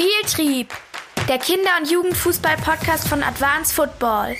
Spieltrieb, der Kinder- und Jugendfußball-Podcast von Advanced Football.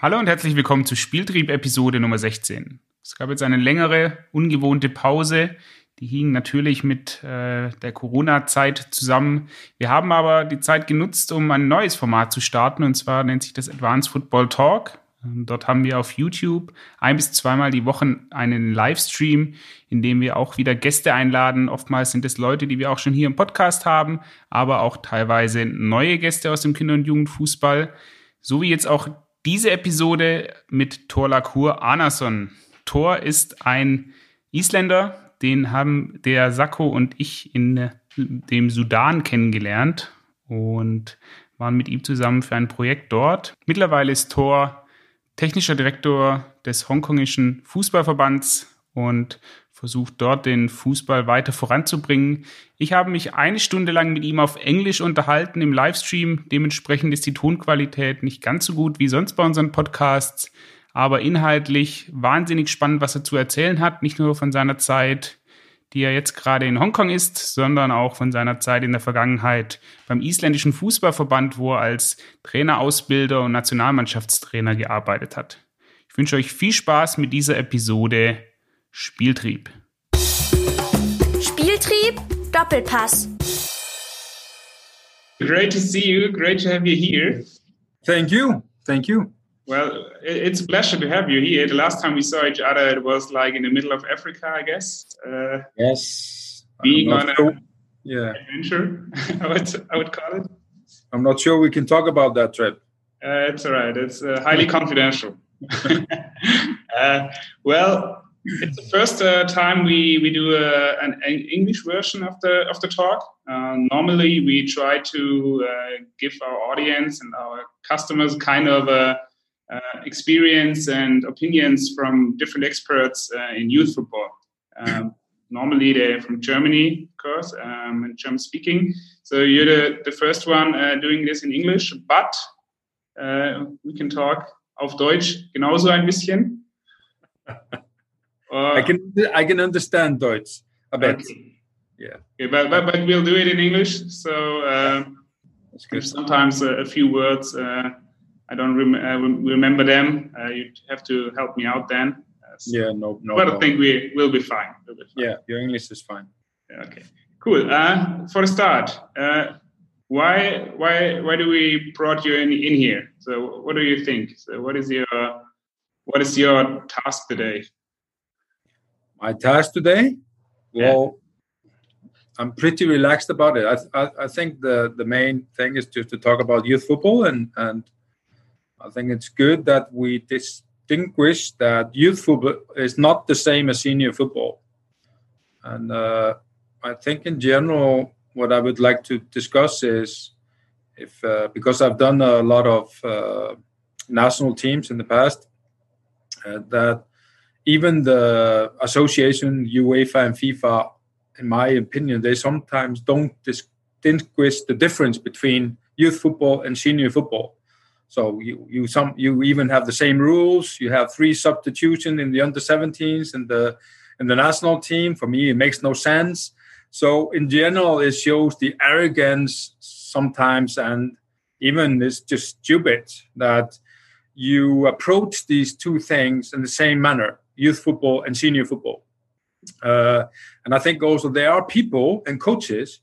Hallo und herzlich willkommen zu Spieltrieb Episode Nummer 16. Es gab jetzt eine längere, ungewohnte Pause. Die hing natürlich mit äh, der Corona-Zeit zusammen. Wir haben aber die Zeit genutzt, um ein neues Format zu starten, und zwar nennt sich das Advanced Football Talk. Ähm, dort haben wir auf YouTube ein bis zweimal die Woche einen Livestream, in dem wir auch wieder Gäste einladen. Oftmals sind es Leute, die wir auch schon hier im Podcast haben, aber auch teilweise neue Gäste aus dem Kinder- und Jugendfußball. So wie jetzt auch diese Episode mit Thor Lacour Anason. Thor ist ein Isländer, den haben der Sakko und ich in dem Sudan kennengelernt und waren mit ihm zusammen für ein Projekt dort. Mittlerweile ist Thor technischer Direktor des hongkongischen Fußballverbands und versucht dort den Fußball weiter voranzubringen. Ich habe mich eine Stunde lang mit ihm auf Englisch unterhalten im Livestream. Dementsprechend ist die Tonqualität nicht ganz so gut wie sonst bei unseren Podcasts, aber inhaltlich wahnsinnig spannend, was er zu erzählen hat. Nicht nur von seiner Zeit die er jetzt gerade in Hongkong ist, sondern auch von seiner Zeit in der Vergangenheit beim isländischen Fußballverband, wo er als Trainerausbilder und Nationalmannschaftstrainer gearbeitet hat. Ich wünsche euch viel Spaß mit dieser Episode Spieltrieb. Spieltrieb Doppelpass. Great to see you. Great to have you here. Thank you. Thank you. Well, it's a pleasure to have you here. The last time we saw each other, it was like in the middle of Africa, I guess. Uh, yes. Being on sure. a yeah. adventure, I would, I would call it. I'm not sure we can talk about that trip. Uh, it's all right. It's uh, highly confidential. uh, well, it's the first uh, time we we do a, an, an English version of the of the talk. Uh, normally, we try to uh, give our audience and our customers kind of a uh, experience and opinions from different experts uh, in youth football. Um, normally they're from Germany, of course, um, and German speaking. So you're the, the first one uh, doing this in English, but we can talk auf Deutsch genauso ein bisschen. I can I can understand Deutsch a bit. Okay. Yeah. Okay, but, but, but we'll do it in English. So um, there's sometimes a, a few words uh, I don't rem uh, remember them. Uh, you have to help me out then. yeah, no, no. But no. I think we will be fine. We'll be fine. Yeah, your English is fine. Yeah, okay, cool. Uh, for the start, uh, why why why do we brought you in, in here? So what do you think? So what is your what is your task today? My task today, well, I'm pretty relaxed about it. I, I, I think the the main thing is just to talk about youth football and and I think it's good that we distinguish that youth football is not the same as senior football. And uh, I think in general, what I would like to discuss is if, uh, because I've done a lot of uh, national teams in the past, uh, that even the association, UEFA and FIFA, in my opinion, they sometimes don't distinguish the difference between youth football and senior football. So you you some you even have the same rules. You have three substitution in the under 17s and the in the national team. For me, it makes no sense. So in general, it shows the arrogance sometimes, and even it's just stupid that you approach these two things in the same manner: youth football and senior football. Uh, and I think also there are people and coaches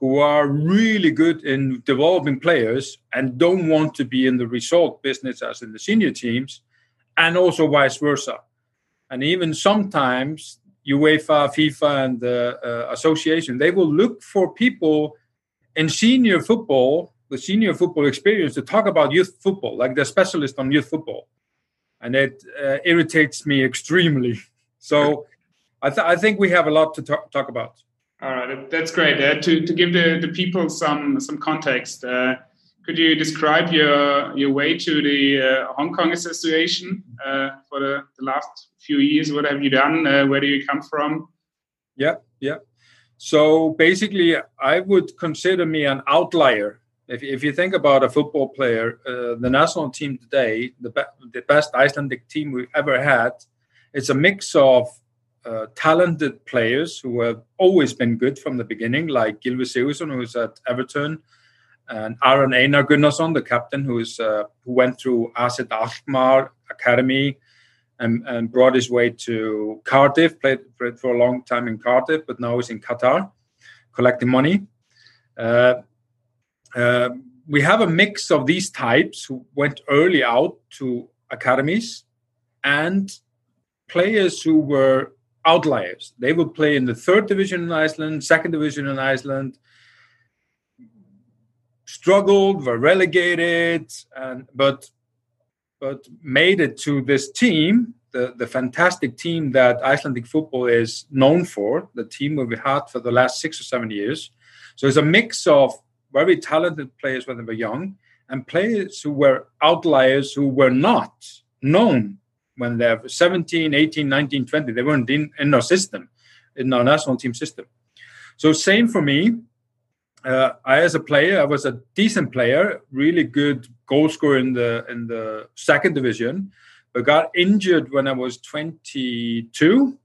who are really good in developing players and don't want to be in the result business as in the senior teams, and also vice versa. And even sometimes UEFA, FIFA, and the uh, association they will look for people in senior football, the senior football experience, to talk about youth football, like the specialist on youth football, and it uh, irritates me extremely. So I, th- I think we have a lot to talk, talk about. All right, that's great. Uh, to to give the, the people some some context, uh, could you describe your your way to the uh, Hong Kong Association uh, for the, the, last few years? What have you done? Uh, where do you come from? Yeah, yeah. So basically, I would consider me an outlier. If, if you think about a football player, uh, the national team today, the, be- the best Icelandic team we've ever had, it's a mix of uh, talented players who have always been good from the beginning, like Gylfi Sigurðsson, who's at Everton, and Aron Einar Gunnarsson, the captain, who is uh, who went through AZ Alkmaar Academy and, and brought his way to Cardiff, played, played for a long time in Cardiff, but now is in Qatar, collecting money. Uh, uh, we have a mix of these types who went early out to academies and players who were outliers. They would play in the third division in Iceland, second division in Iceland, struggled, were relegated, and but but made it to this team, the, the fantastic team that Icelandic football is known for, the team we've had for the last six or seven years. So it's a mix of very talented players when they were young and players who were outliers who were not known when they're 17, 18, 19, 20. They weren't in, in our system, in our national team system. So same for me. Uh, I, as a player, I was a decent player, really good goal scorer in the in the second division, but got injured when I was 22,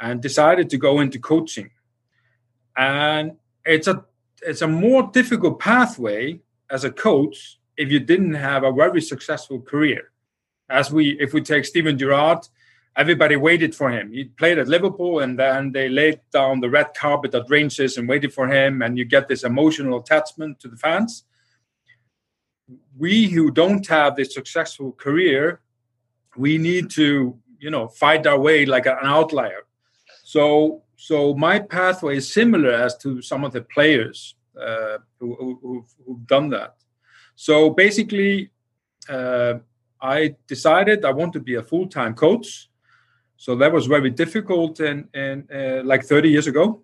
and decided to go into coaching. And it's a it's a more difficult pathway as a coach if you didn't have a very successful career. As we, if we take Steven Gerrard, everybody waited for him. He played at Liverpool, and then they laid down the red carpet at Rangers and waited for him, and you get this emotional attachment to the fans. We who don't have this successful career, we need to, you know, fight our way like an outlier. So, so my pathway is similar as to some of the players uh, who, who, who've done that. So basically, uh, I decided I want to be a full time coach so that was very difficult and and uh, like 30 years ago.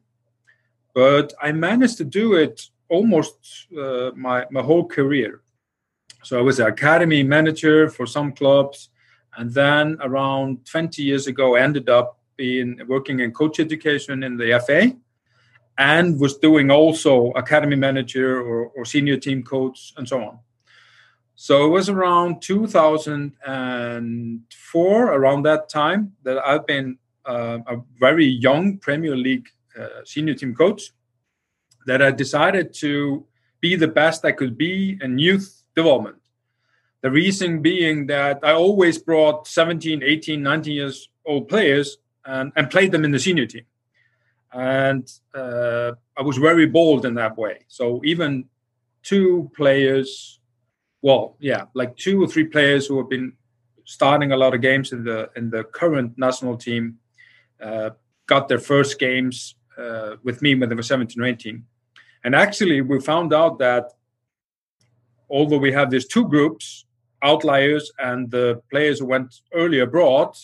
But I managed to do it almost uh, my my whole career. So I was an academy manager for some clubs, and then around 20 years ago, I ended up being working in coach education in the FA, and was doing also academy manager or, or senior team coach and so on. So it was around 2004, around that time, that I've been uh, a very young Premier League uh, senior team coach. That I decided to be the best I could be in youth development. The reason being that I always brought 17, 18, 19 years old players and, and played them in the senior team. And uh, I was very bold in that way. So even two players well, yeah, like two or three players who have been starting a lot of games in the in the current national team uh, got their first games uh, with me when they were 17 or 18. And actually, we found out that although we have these two groups, outliers and the players who went early abroad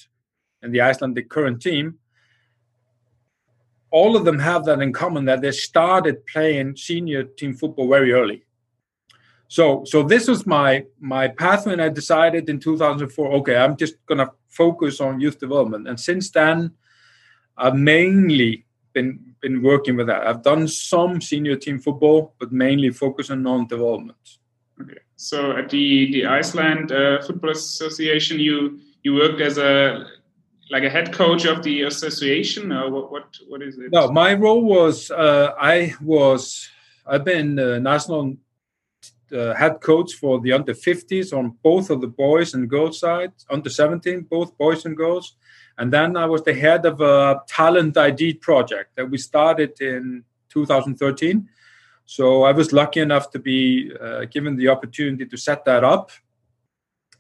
in the Icelandic current team, all of them have that in common that they started playing senior team football very early. So so this was my my path when I decided in 2004. Okay, I'm just gonna focus on youth development, and since then, I've mainly been been working with that. I've done some senior team football, but mainly focusing on non development. Okay. So at the the Iceland uh, Football Association, you you worked as a like a head coach of the association, or what what, what is it? No, my role was uh, I was I've been uh, national uh, head coach for the under 50s on both of the boys and girls side, under 17, both boys and girls. And then I was the head of a talent ID project that we started in 2013. So I was lucky enough to be uh, given the opportunity to set that up.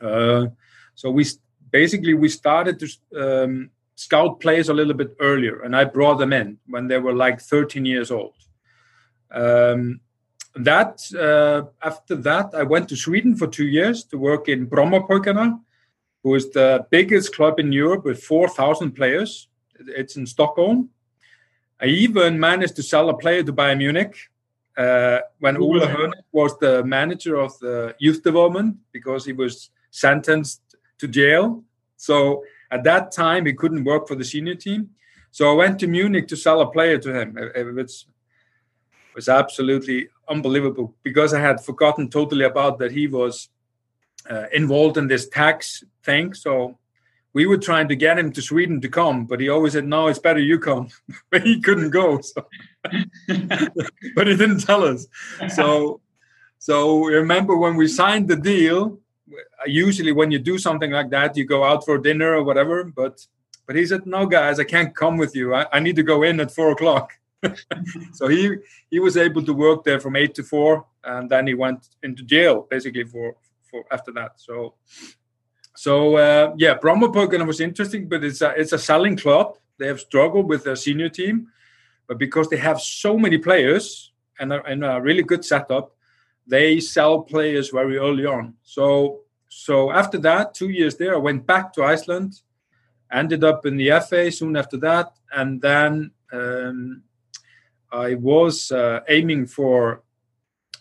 Uh, so we basically we started to um, scout players a little bit earlier, and I brought them in when they were like 13 years old. Um, that uh, after that, I went to Sweden for two years to work in Brommapojkarna, who is the biggest club in Europe with 4,000 players. It's in Stockholm. I even managed to sell a player to Bayern Munich uh, when Uli Hoeneß was the manager of the youth development because he was sentenced to jail. So at that time, he couldn't work for the senior team. So I went to Munich to sell a player to him. It, was absolutely unbelievable because I had forgotten totally about that he was uh, involved in this tax thing. So we were trying to get him to Sweden to come, but he always said, "No, it's better you come." but he couldn't go, so. but he didn't tell us. So, so remember when we signed the deal? Usually, when you do something like that, you go out for dinner or whatever. But, but he said, "No, guys, I can't come with you. I, I need to go in at four o'clock." so he he was able to work there from eight to four, and then he went into jail basically for for after that. So so uh, yeah, Brommapojkarna was interesting, but it's a it's a selling club. They have struggled with their senior team, but because they have so many players and a, and a really good setup, they sell players very early on. So so after that, two years there, I went back to Iceland, ended up in the FA soon after that, and then um, I was uh, aiming for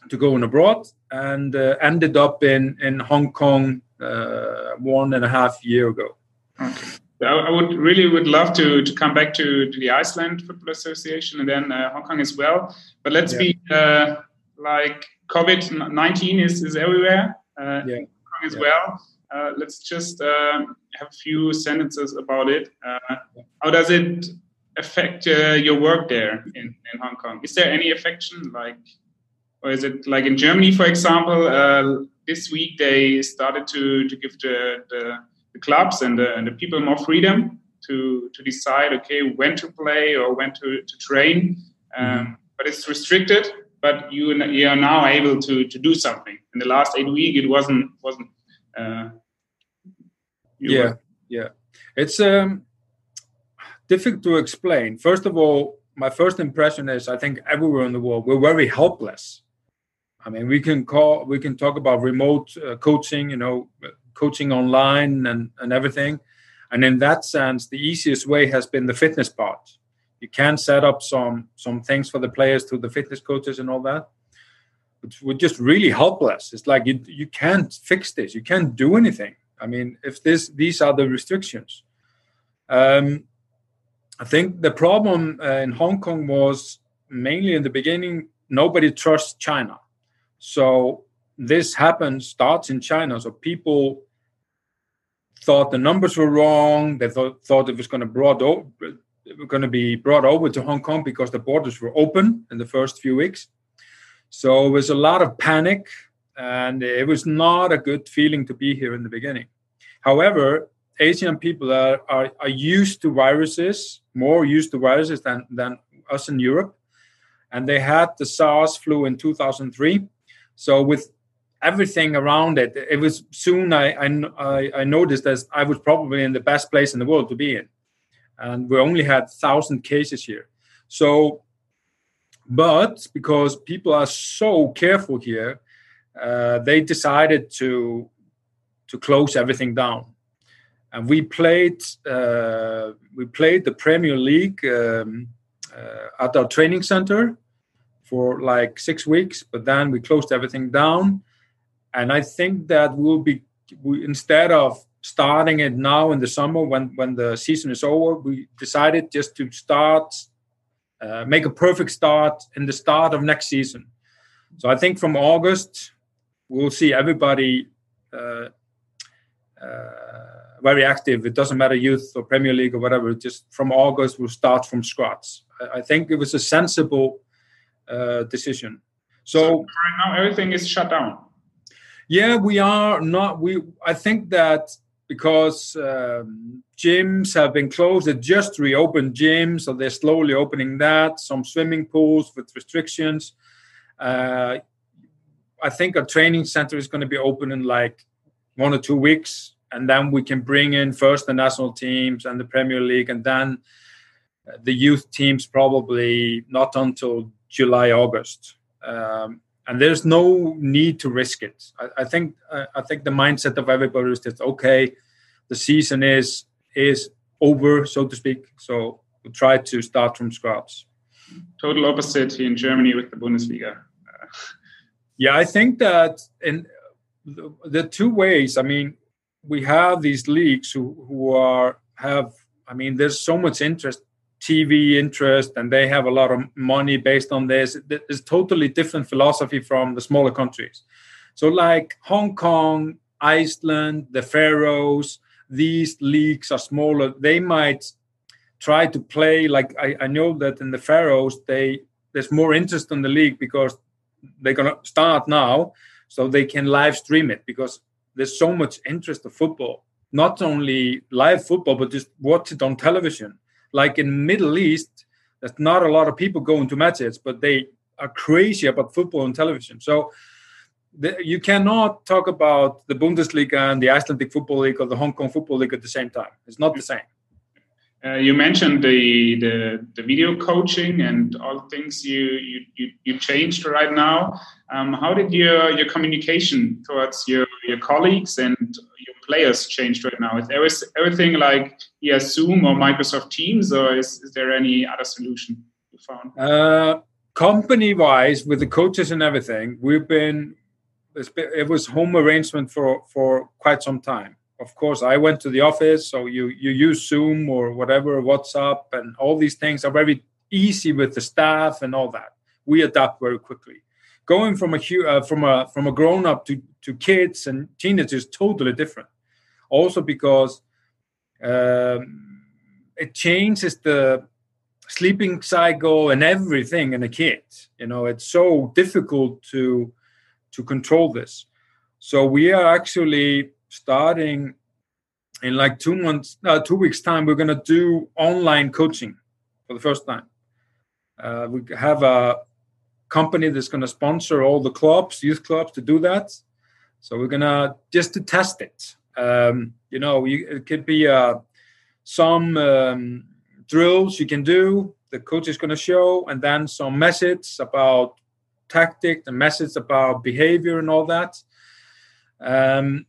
to go on abroad and uh, ended up in in Hong Kong uh, one and a half year ago. Okay. I would really would love to to come back to, to the Iceland Football Association and then uh, Hong Kong as well. But let's yeah. be uh, like COVID nineteen is is everywhere. Uh, yeah. Hong Kong as yeah. well. Uh, let's just um, have a few sentences about it. Uh, how does it affect your work there in, in Hong Kong? Is there any affection like, or is it like in Germany, for example? this week they started to, to give the, the, the clubs and the, and the, people more freedom to, to decide, okay, when to play or when to, to train. Um, mm-hmm. But it's restricted, but you, you are now able to, to do something. In the last eight week, it wasn't, wasn't, uh, yeah, were. yeah. It's um, difficult to explain. First of all, my first impression is I think everywhere in the world we're very helpless I mean, we can call, we can talk about remote uh, coaching, you know, coaching online and, and everything. And in that sense, the easiest way has been the fitness part. You can set up some some things for the players through the fitness coaches and all that. But we're just really helpless. It's like you you can't fix this. You can't do anything. I mean, if this these are the restrictions. Um, I think the problem uh, in Hong Kong was mainly in the beginning nobody trusts China. So this happened starts in China. So people thought the numbers were wrong. They thought, thought it was going to brought over, going to be brought over to Hong Kong because the borders were open in the first few weeks. So it was a lot of panic, and it was not a good feeling to be here in the beginning. However, Asian people are, are, are used to viruses, more used to viruses than, than us in Europe. And they had the SARS flu in 2003 so with everything around it, it was soon I, I, I noticed that I was probably in the best place in the world to be in. And we only had 1,000 cases here. So, but because people are so careful here, uh, they decided to to close everything down. And we played uh, we played the Premier League um, uh, at our training center for like six weeks, but then we closed everything down. And I think that we'll be we, instead of starting it now in the summer when when the season is over, we decided just to start uh, make a perfect start in the start of next season. So I think from August we'll see everybody uh, uh, very active. It doesn't matter youth or Premier League or whatever. Just from August we'll start from scratch. I, I think it was a sensible uh, decision. So, so right now everything is shut down. Yeah, we are not. We I think that because um, gyms have been closed, they just reopened gyms, so they're slowly opening that. Some swimming pools with restrictions. Uh, I think a training center is going to be open in like one or two weeks, and then we can bring in first the national teams and the Premier League, and then the youth teams probably not until July, August. Um, and there's no need to risk it. I, I think uh, I think the mindset of everybody is that okay, the season is is over, so to speak. So we will try to start from scratch. Total opposite in Germany with the Bundesliga. yeah, I think that in the two ways. I mean, we have these leagues who who are have. I mean, there's so much interest TV interest and they have a lot of money based on this. It's totally different philosophy from the smaller countries. So, like Hong Kong, Iceland, the Faroes, these leagues are smaller, they might try to play like I, I know that in the Faroes they there's more interest in the league because they're gonna start now so they can live stream it because there's so much interest of football not only live football but just watch it on television. Like in middle east there's not a lot of people going to matches but they are crazy about football on television. So the, you cannot talk about the bundesliga and the icelandic football league or the hong kong football league at the same time. It's not the same. Uh, you mentioned the, the, the video coaching and all things you you, you, you changed right now. Um, how did your your communication towards your, your colleagues and your players changed right now? Is there is everything like yeah Zoom or Microsoft Teams, or is, is there any other solution you found? Uh, company wise, with the coaches and everything, we've been it was home arrangement for for quite some time of course i went to the office so you you use zoom or whatever whatsapp and all these things are very easy with the staff and all that we adapt very quickly going from a uh, from a from a grown up to to kids and teenagers is totally different. Also because um, it changes the sleeping cycle and everything in a kid. You know it's so difficult to to control this. So we are actually starting in like two months, uh, two weeks time, we're gonna do online coaching for the first time. Uh, we have a company that's gonna sponsor all the clubs, youth clubs, to do that. So we're gonna just to test it. Um, you know, you, it could be uh, some um, drills you can do. The coach is gonna show, and then some message about tactic, the message about behavior, and all that. Um,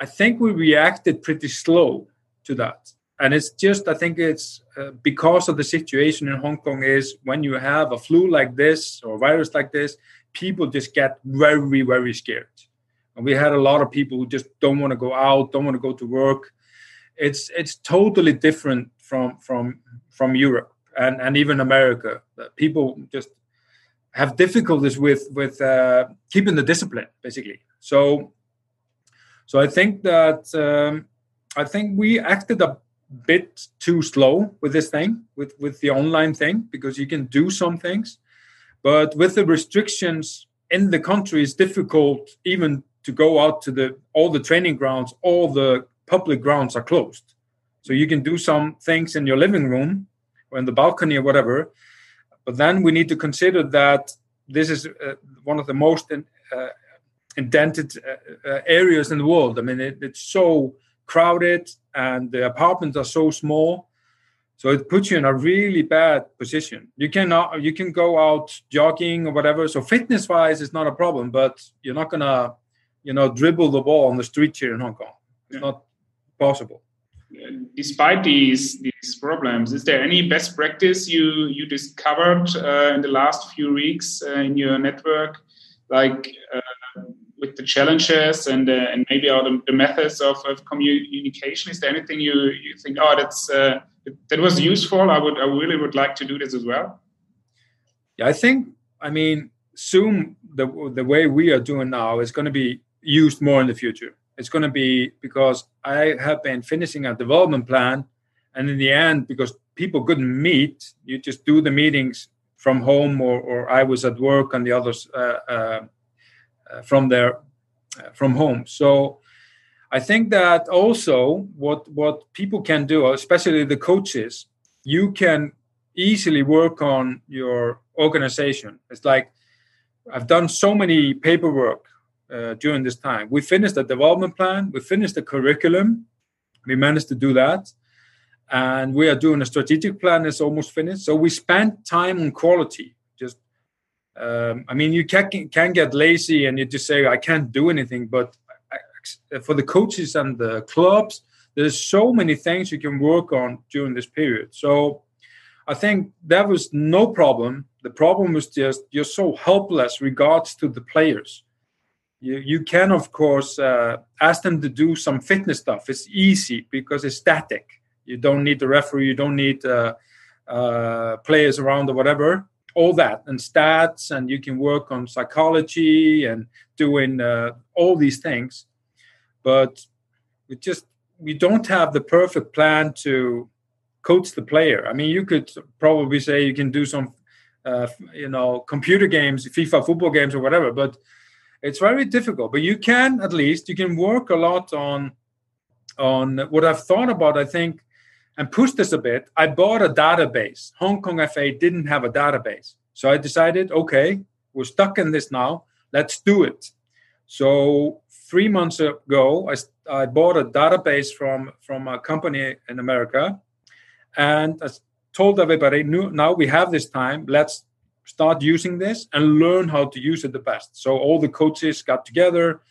I think we reacted pretty slow to that. And it's just, I think it's uh, because of the situation in Hong Kong is when you have a flu like this or virus like this, people just get very, very scared. And we had a lot of people who just don't want to go out, don't want to go to work. It's it's totally different from from from Europe and and even America. People just have difficulties with with uh, keeping the discipline, basically. So so I think that um, I think we acted a bit too slow with this thing, with with the online thing, because you can do some things, but with the restrictions in the country, it's difficult even to go out to the all the training grounds. All the public grounds are closed, so you can do some things in your living room or in the balcony or whatever. But then we need to consider that this is uh, one of the most uh, indented uh, uh, areas in the world. I mean, it, it's so crowded and the apartments are so small. So it puts you in a really bad position. You cannot, you can go out jogging or whatever. So fitness wise, it's not a problem, but you're not gonna, you know, dribble the ball on the street here in Hong Kong. It's yeah. not possible. Despite these these problems, is there any best practice you you discovered uh, in the last few weeks uh, in your network, like uh, with the challenges and uh, and maybe all the, the methods of, of, communication? Is there anything you you think oh that's uh, that was useful? I would I really would like to do this as well. Yeah, I think I mean Zoom the the way we are doing now is going to be used more in the future. It's going to be because I have been finishing a development plan, and in the end, because people couldn't meet, you just do the meetings from home, or, or I was at work and the others uh, uh, uh, from their uh, from home. So I think that also what what people can do, especially the coaches, you can easily work on your organization. It's like I've done so many paperwork uh, during this time. We finished the development plan, we finished the curriculum, we managed to do that, and we are doing a strategic plan that's almost finished. So we spent time on quality um, I mean, you can can get lazy and you just say I can't do anything. But for the coaches and the clubs, there's so many things you can work on during this period. So I think that was no problem. The problem was just you're so helpless regards to the players. You you can of course uh, ask them to do some fitness stuff. It's easy because it's static. You don't need the referee. You don't need uh, uh, players around or whatever all that and stats and you can work on psychology and doing uh, all these things but we just we don't have the perfect plan to coach the player. I mean, you could probably say you can do some, uh, you know, computer games, FIFA football games, or whatever, but it's very difficult. But you can at least you can work a lot on on what I've thought about. I think and push this a bit. I bought a database. Hong Kong FA didn't have a database, so I decided, okay, we're stuck in this now. Let's do it. So three months ago, I, I bought a database from from a company in America and I told everybody, now we have this time. Let's start using this and learn how to use it the best. So all the coaches got together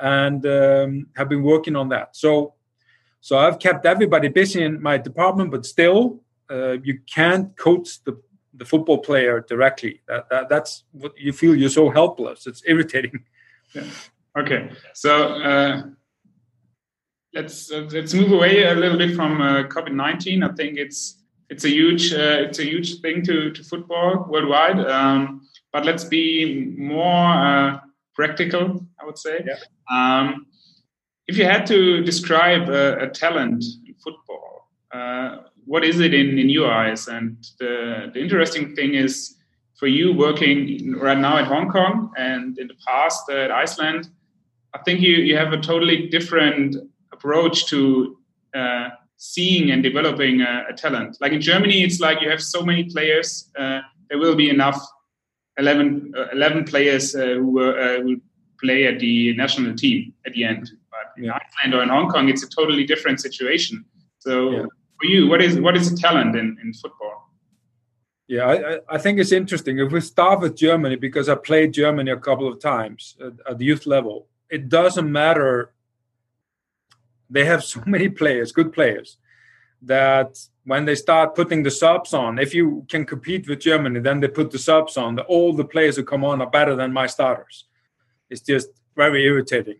and um, have been working on that. So, so I've kept everybody busy in my department, but still, uh, you can't coach the the football player directly. That, that that's what you feel. You're so helpless. It's irritating. Yeah. Okay. So. Uh let's uh, let's move away a little bit from uh, COVID nineteen. I think it's it's a huge uh, it's a huge thing to to football worldwide. Um, but let's be more uh, practical. I would say. Yeah. Um, if you had to describe a, a talent in football, uh, what is it in, in your eyes? And the, the interesting thing is for you working right now at Hong Kong and in the past at Iceland, I think you, you have a totally different approach to uh, seeing and developing a, a, talent. Like in Germany, it's like you have so many players, uh, there will be enough 11, uh, 11 players uh, who uh, will play at the national team at the end. In. Iceland or in Hong Kong, it's a totally different situation. So yeah. for you, what is what is a talent in, in football? Yeah, I, I think it's interesting. If we start with Germany, because I played Germany a couple of times at, at the youth level, it doesn't matter they have so many players, good players, that when they start putting the subs on, if you can compete with Germany, then they put the subs on. All the players who come on are better than my starters. It's just very irritating.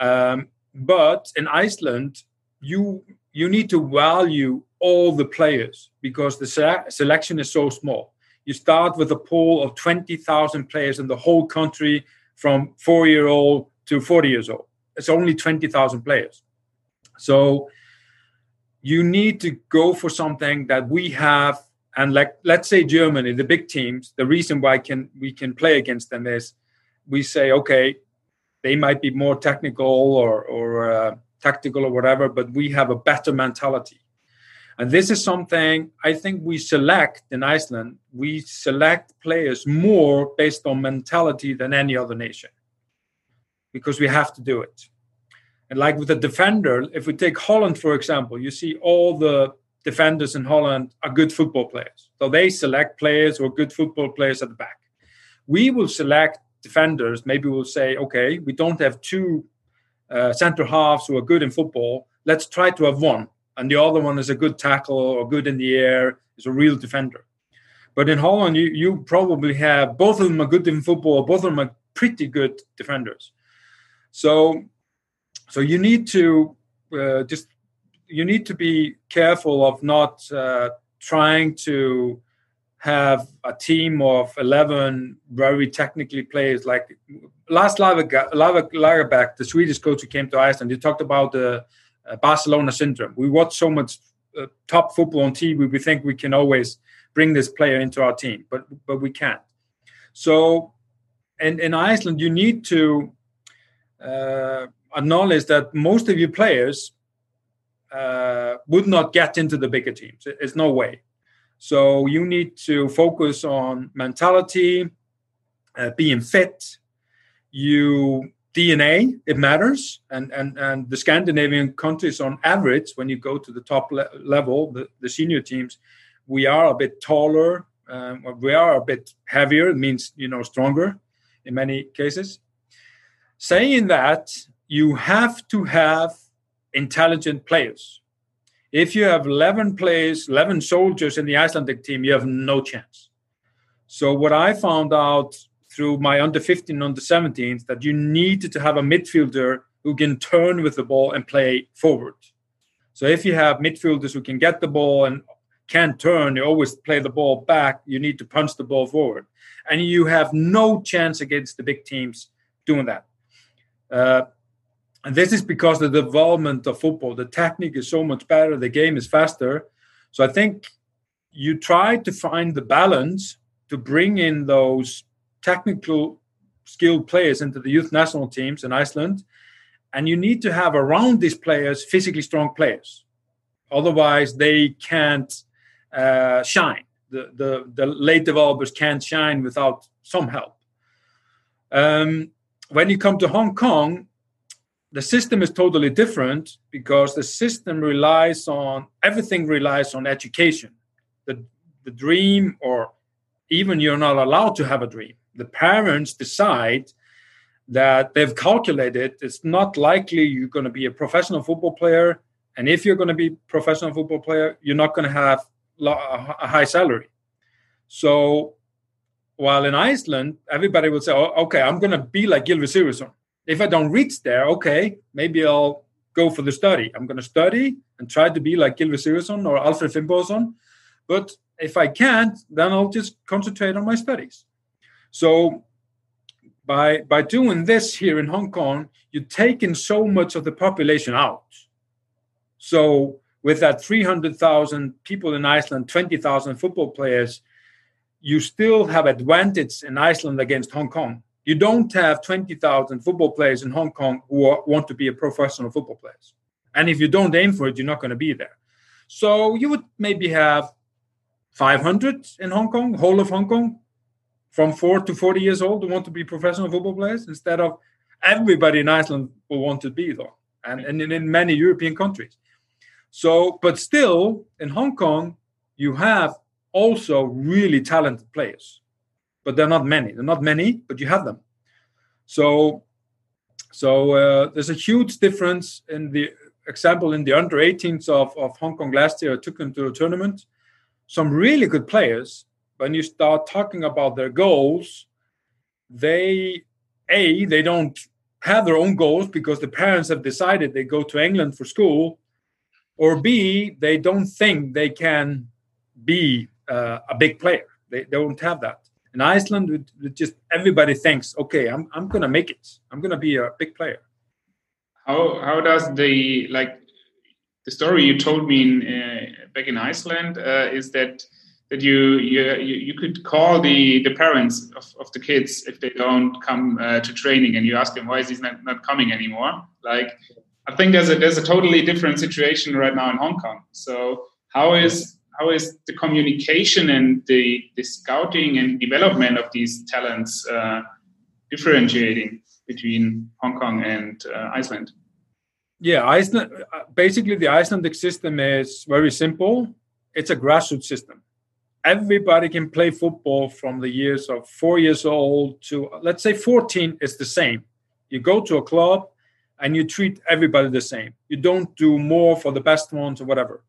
Um, but in Iceland, you you need to value all the players because the se- selection is so small. You start with a pool of 20,000 players in the whole country from four year old to 40 years old. It's only 20,000 players. So you need to go for something that we have and like let's say germany the big teams the reason why can we can play against them is we say okay they might be more technical or or uh, tactical or whatever but we have a better mentality and this is something i think we select in iceland we select players more based on mentality than any other nation because we have to do it and like with the defender, if we take Holland, for example, you see all the defenders in Holland are good football players. So they select players or good football players at the back. We will select defenders. Maybe we'll say, okay, we don't have two uh, center halves who are good in football. Let's try to have one. And the other one is a good tackle or good in the air, is a real defender. But in Holland, you, you probably have both of them are good in football, both of them are pretty good defenders. So so you need to uh, just you need to be careful of not uh, trying to have a team of 11 very technically players like Lars Lagerbäck, the Swedish coach who came to Iceland, he talked about the uh, Barcelona syndrome. We watch so much uh, top football on TV, we think we can always bring this player into our team, but but we can't. So, in, in Iceland, you need to uh, acknowledge that most of your players uh, would not get into the bigger teams. There's no way. So you need to focus on mentality, uh, being fit. You DNA it matters, and and and the Scandinavian countries on average, when you go to the top le- level, the, the senior teams, we are a bit taller. Um, we are a bit heavier. It means you know stronger in many cases. Saying that, you have to have intelligent players. If you have 11 players, 11 soldiers in the Icelandic team, you have no chance. So, what I found out through my under 15, under 17s, that you needed to have a midfielder who can turn with the ball and play forward. So, if you have midfielders who can get the ball and can't turn, you always play the ball back, you need to punch the ball forward. And you have no chance against the big teams doing that. Uh, And this is because the development of football, the technique is so much better, the game is faster. So I think you try to find the balance to bring in those technical skilled players into the youth national teams in Iceland. And you need to have around these players physically strong players. Otherwise, they can't uh, shine. The, the, the late developers can't shine without some help. Um, when you come to Hong Kong, the system is totally different because the system relies on everything relies on education. The, the dream or even you're not allowed to have a dream. The parents decide that they've calculated it's not likely you're going to be a professional football player. And if you're going to be professional football player you're not going to have a high salary. So while in iceland everybody would say oh, okay i'm going to be like gylfi sigurðsson if I don't reach there, okay, maybe I'll go for the study. I'm going to study and try to be like Gylfi Sigurðsson or Alfred Finnbogason. But if I can't, then I'll just concentrate on my studies. So by by doing this here in Hong Kong, you're taking so much of the population out. So with that 300,000 people in Iceland, 20,000 football players, you still have advantage in Iceland against Hong Kong you don't have 20,000 football players in Hong Kong who are, want to be a professional football players. And if you don't aim for it, you're not going to be there. So you would maybe have 500 in Hong Kong, whole of Hong Kong, from 4 to 40 years old who want to be professional football players instead of everybody in Iceland will want to be though. And, and in many European countries. So, but still in Hong Kong, you have also really talented players but they're not many. They're not many, but you have them. So, so uh, there's a huge difference in the example in the under 18s of, of Hong Kong last year. I took them to a tournament. Some really good players. When you start talking about their goals, they a they don't have their own goals because the parents have decided they go to England for school, or b they don't think they can be uh, a big player. They, they don't have that in Iceland, it, it just everybody thinks, okay, I'm I'm gonna make it. I'm gonna be a big player. How how does the like the story you told me in, uh, back in Iceland uh, is that that you, you you could call the the parents of, of the kids if they don't come uh, to training and you ask them why is he not, not coming anymore like i think there's a there's a totally different situation right now in hong kong so how is how is the communication and the, the scouting and development of these talents uh, differentiating between Hong Kong and uh, Iceland? Yeah, Iceland. Basically, the Icelandic system is very simple. It's a grassroots system. Everybody can play football from the years of four years old to let's say 14 is the same. You go to a club and you treat everybody the same. You don't do more for the best ones or whatever.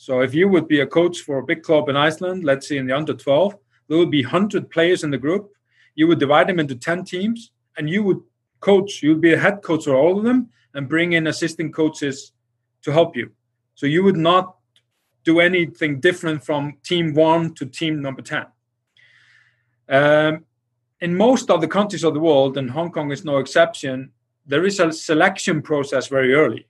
So if you would be a coach for a big club in Iceland, let's say in the under 12, there would be 100 players in the group. You would divide them into 10 teams and you would coach, you would be a head coach for all of them and bring in assistant coaches to help you. So you would not do anything different from team one to team number 10. Um, in most of the countries of the world, and Hong Kong is no exception, there is a selection process very early.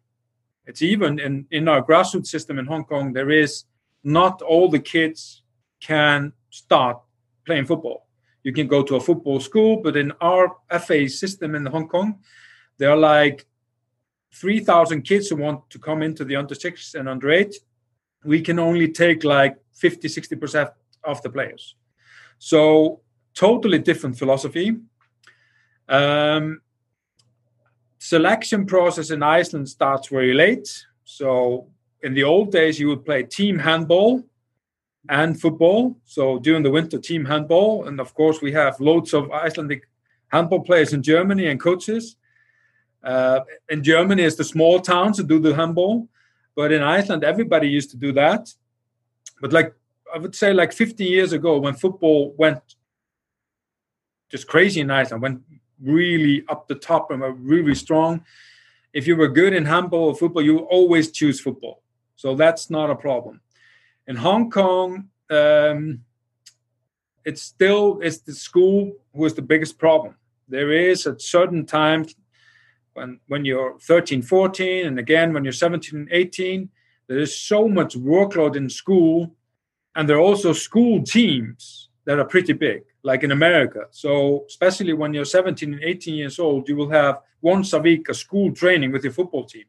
It's even in, in our grassroots system in Hong Kong, there is not all the kids can start playing football. You can go to a football school, but in our FA system in Hong Kong, there are like 3,000 kids who want to come into the under six and under eight. We can only take like 50, 60% of the players. So, totally different philosophy. Um, selection process in Iceland starts very late. So in the old days, you would play team handball and football. So during the winter, team handball, and of course, we have loads of Icelandic handball players in Germany and coaches. Uh, in Germany, it's the small towns that do the handball, but in Iceland, everybody used to do that. But like I would say, like 50 years ago, when football went just crazy in Iceland, when really up the top and were really strong. If you were good in handball or football, you always choose football. So that's not a problem. In Hong Kong, um, it's still it's the school who is the biggest problem. There is at certain times, when when you're 13 14 and again when you're 17 and 18 there is so much workload in school and there are also school teams that are pretty big like in america. So especially when you're 17 and 18 years old you will have once a week a school training with your football team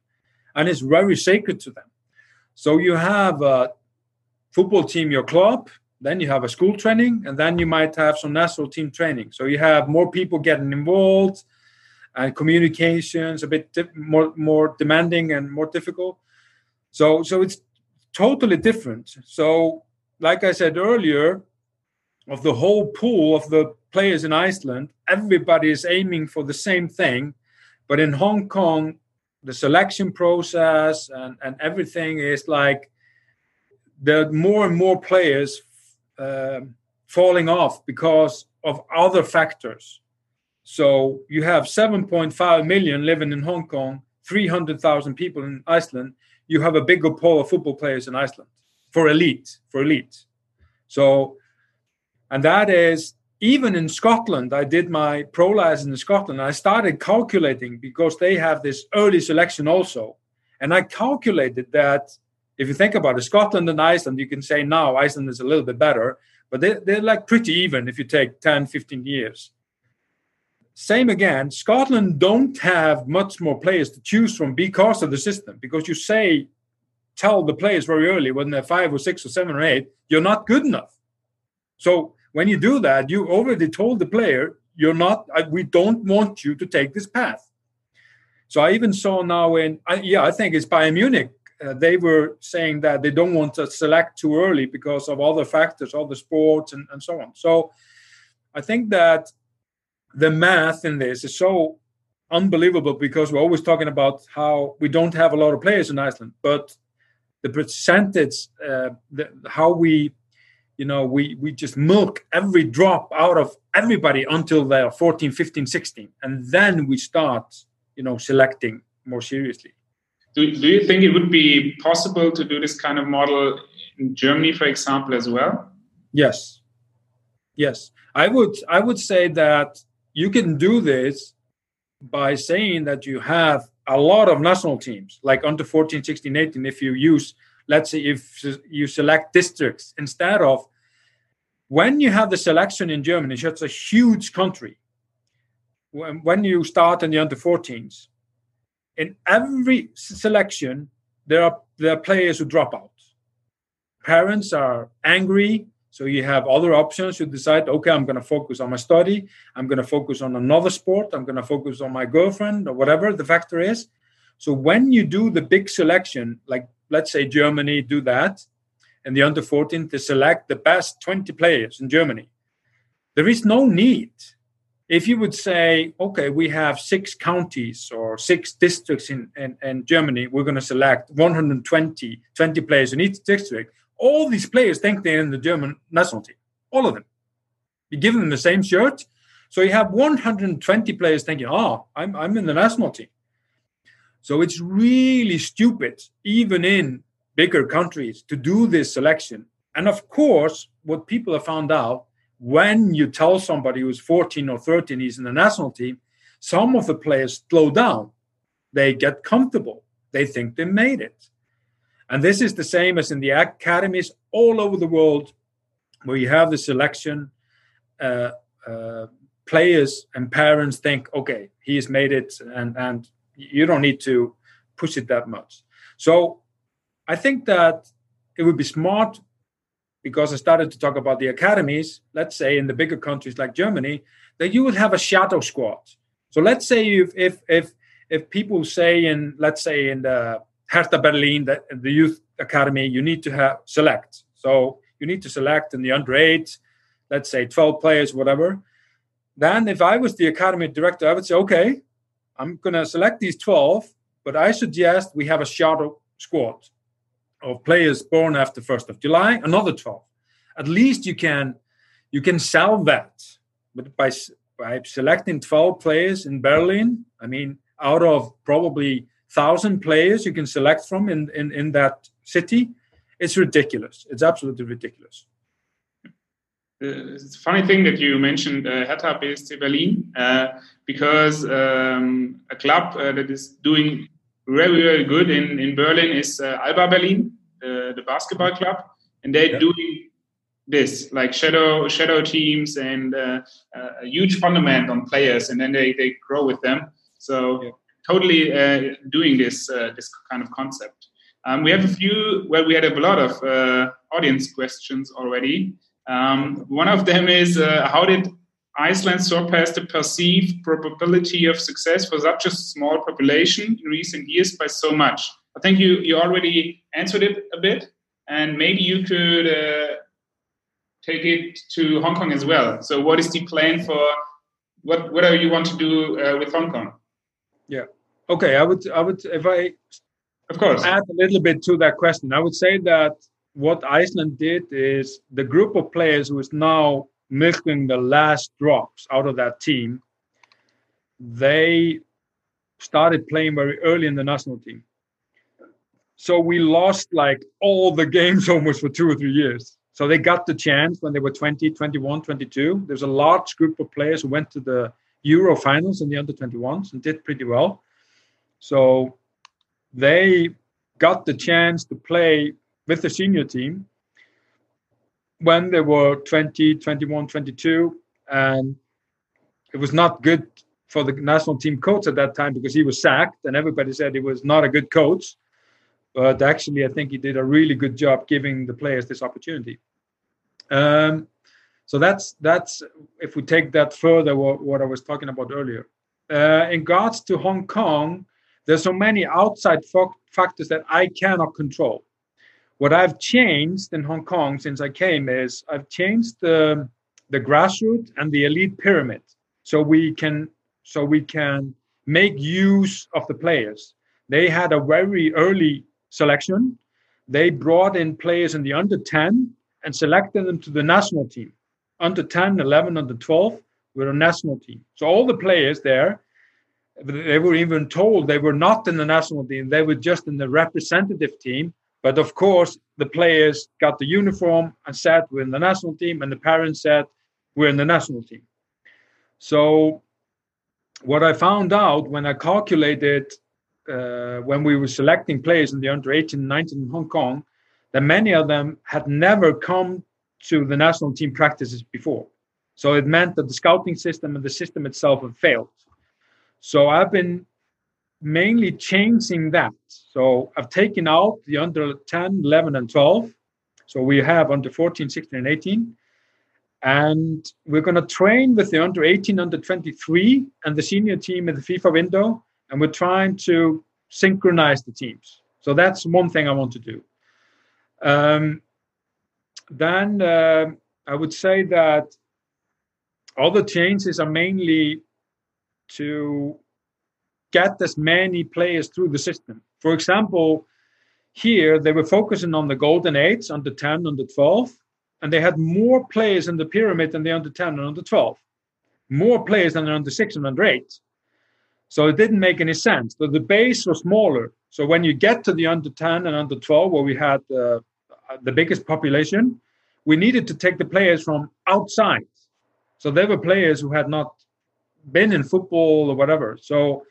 and it's very sacred to them. So you have a football team your club then you have a school training and then you might have some national team training. So you have more people getting involved and communications a bit more more demanding and more difficult. So so it's totally different. So like i said earlier of the whole pool of the players in iceland everybody is aiming for the same thing but in hong kong the selection process and and everything is like there are more and more players uh, falling off because of other factors so you have 7.5 million living in Hong Kong, 300,000 people in Iceland. You have a bigger pool of football players in Iceland for elite, for elite. So, and that is even in Scotland. I did my pro license in Scotland. I started calculating because they have this early selection also. And I calculated that if you think about it, Scotland and Iceland, you can say now Iceland is a little bit better, but they, they're like pretty even if you take 10, 15 years. Same again, Scotland don't have much more players to choose from because of the system. Because you say, tell the players very early when they're five or six or seven or eight, you're not good enough. So when you do that, you already told the player, you're not, we don't want you to take this path. So I even saw now in, yeah, I think it's Bayern Munich. Uh, they were saying that they don't want to select too early because of other factors, other sports, and, and so on. So I think that the math in this is so unbelievable because we're always talking about how we don't have a lot of players in Iceland, but the percentage, uh, the, how we, you know, we we just milk every drop out of everybody until they're 14, 15, 16, and then we start, you know, selecting more seriously. Do, do you think it would be possible to do this kind of model in Germany, for example, as well? Yes, yes. I would I would say that you can do this by saying that you have a lot of national teams like under 14 16 18 if you use let's say if you select districts instead of when you have the selection in germany it's a huge country when, when you start in the under 14s in every selection there are there are players who drop out parents are angry so you have other options. You decide, okay, I'm going to focus on my study. I'm going to focus on another sport. I'm going to focus on my girlfriend or whatever the factor is. So when you do the big selection, like let's say Germany do that, and the under 14 to select the best 20 players in Germany, there is no need. If you would say, okay, we have six counties or six districts in, in, in Germany, we're going to select 120 20 players in each district all these players think they're in the German national team. All of them. You give them the same shirt. So you have 120 players thinking, oh, I'm, I'm in the national team. So it's really stupid, even in bigger countries, to do this selection. And of course, what people have found out when you tell somebody who's 14 or 13 he's in the national team, some of the players slow down. They get comfortable. They think they made it. And this is the same as in the academies all over the world, where you have the selection. Uh, uh, players and parents think, okay, he's made it, and and you don't need to push it that much. So I think that it would be smart because I started to talk about the academies. Let's say in the bigger countries like Germany, that you would have a shadow squad. So let's say if if if if people say in let's say in the Hertha Berlin, the, the youth academy, you need to have select. So you need to select in the under eight, let's say 12 players, whatever. Then, if I was the academy director, I would say, okay, I'm going to select these 12, but I suggest we have a shadow squad of players born after 1st of July, another 12. At least you can you can sell that. But by by selecting 12 players in Berlin, I mean, out of probably thousand players you can select from in, in, in that city, it's ridiculous. It's absolutely ridiculous. Uh, it's a funny thing that you mentioned uh, Hertha BSC Berlin uh, because um, a club uh, that is doing very very good in, in Berlin is uh, Alba Berlin, uh, the basketball club, and they're yeah. doing this like shadow shadow teams and uh, a huge fundament on players, and then they, they grow with them. So yeah. totally doing this this kind of concept. Um, we have a few well, we had a lot of audience questions already. Um, one of them is uh, how did Iceland surpass the perceived probability of success for such a small population in recent years by so much? I think you, you already answered it a bit, and maybe you could uh, take it to Hong Kong as well. So, what is the plan for what whatever you want to do uh, with Hong Kong? Yeah. Okay. I would I would if I of course add a little bit to that question. I would say that what Iceland did is the group of players who is now milking the last drops out of that team, they started playing very early in the national team. So we lost like all the games almost for two or three years. So they got the chance when they were 20, 21, 22. There's a large group of players who went to the Euro finals in the under 21s and did pretty well. So they got the chance to play with the senior team when they were 20, 21, 22. And it was not good for the national team coach at that time because he was sacked and everybody said he was not a good coach. But actually, I think he did a really good job giving the players this opportunity. Um, so that's that's if we take that further, what, what I was talking about earlier. Uh, in regards to Hong Kong, there's so many outside factors that I cannot control. What I've changed in Hong Kong since I came is I've changed the the grassroots and the elite pyramid, so we can so we can make use of the players. They had a very early selection. They brought in players in the under 10 and selected them to the national team. Under 10, 11, under 12 were a national team. So all the players there, they were even told they were not in the national team. They were just in the representative team but of course, the players got the uniform and said we're in the national team, and the parents said we're in the national team. So, what I found out when I calculated uh, when we were selecting players in the under 18 and 19 in Hong Kong, that many of them had never come to the national team practices before. So it meant that the scouting system and the system itself had failed. So I've been mainly changing that. So I've taken out the under 10, 11, and 12. So we have under 14, 16, and 18. And we're going to train with the under 18, under 23, and the senior team in the FIFA window. And we're trying to synchronize the teams. So that's one thing I want to do. Um, then uh, I would say that all the changes are mainly to get as many players through the system. For example, here they were focusing on the golden eights under 10, under 12, and they had more players in the pyramid than the under 10 and under 12, more players than the under 6 and under 8. So it didn't make any sense. So the base was smaller. So when you get to the under 10 and under 12, where we had uh, the biggest population, we needed to take the players from outside. So they were players who had not been in football or whatever. So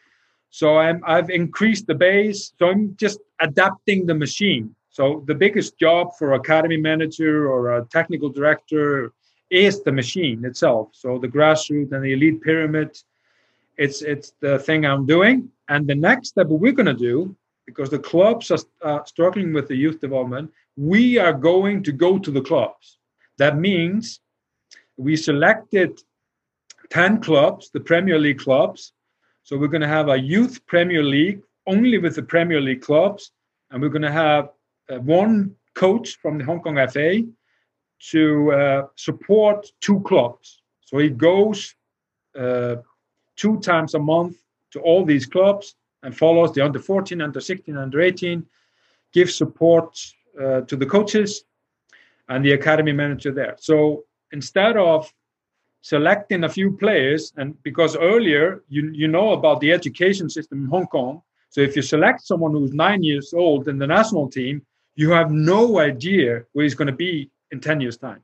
so I'm, I've increased the base. So I'm just adapting the machine. So the biggest job for academy manager or a technical director is the machine itself. So the grassroots and the elite pyramid, it's it's the thing I'm doing. And the next step we're going to do, because the clubs are uh, struggling with the youth development, we are going to go to the clubs. That means we selected 10 clubs, the Premier League clubs, so we're going to have a youth Premier League only with the Premier League clubs, and we're going to have uh, one coach from the Hong Kong FA to uh, support two clubs. So he goes uh, two times a month to all these clubs and follows the under 14, under 16, under 18, gives support uh, to the coaches and the academy manager there. So instead of selecting a few players and because earlier you you know about the education system in Hong Kong so if you select someone who's 9 years old in the national team you have no idea where he's going to be in 10 years time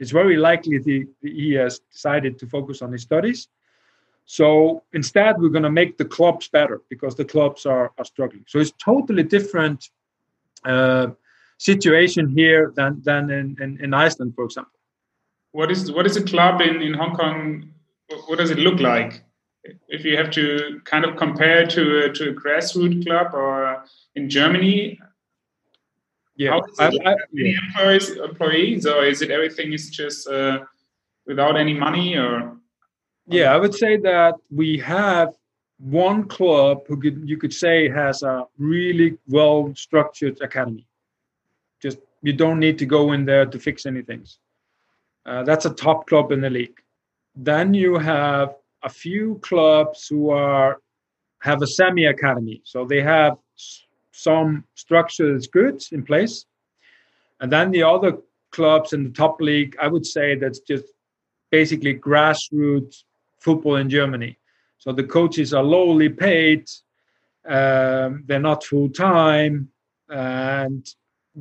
It's very likely the, he has decided to focus on his studies. So instead, we're going to make the clubs better because the clubs are, are struggling. So it's totally different uh, situation here than than in, in, in, Iceland, for example. What is what is a club in, in Hong Kong? What does it look like? If you have to kind of compare to a, to a grassroots club or in Germany, yeah, I, I, yeah. employees employees or is it everything is just uh, without any money or? Yeah, I would say that we have one club who could, you could say has a really well structured academy. Just you don't need to go in there to fix anything. Uh, that's a top club in the league. Then you have a few clubs who are have a semi academy, so they have some structure that's good in place, and then the other clubs in the top league, I would say that's just basically grassroots football in Germany. So the coaches are lowly paid, um, they're not full time, and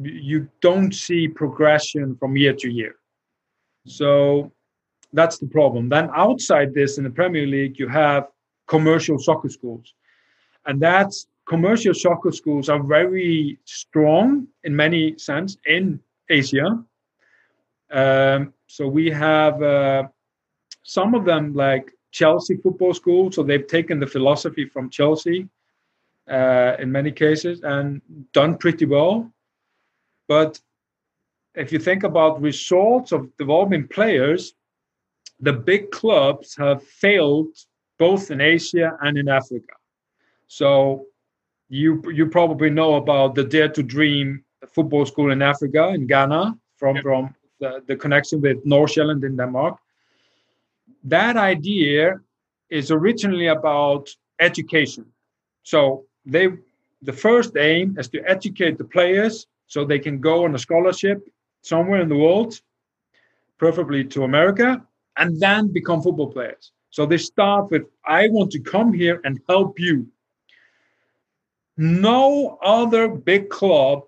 you don't see progression from year to year. So that's the problem. Then outside this, in the Premier League, you have commercial soccer schools, and that's commercial soccer schools are very strong in many sense in Asia. Um, so we have uh, some of them like Chelsea football school. So they've taken the philosophy from Chelsea uh, in many cases and done pretty well. But if you think about results of developing players, the big clubs have failed both in Asia and in Africa. So you you probably know about the Dare to Dream football school in Africa in Ghana from yep. from the, the connection with Nordsjælland in Denmark that idea is originally about education. So they the first aim is to educate the players so they can go on a scholarship somewhere in the world, preferably to America, and then become football players. So they start with I want to come here and help you. No other big club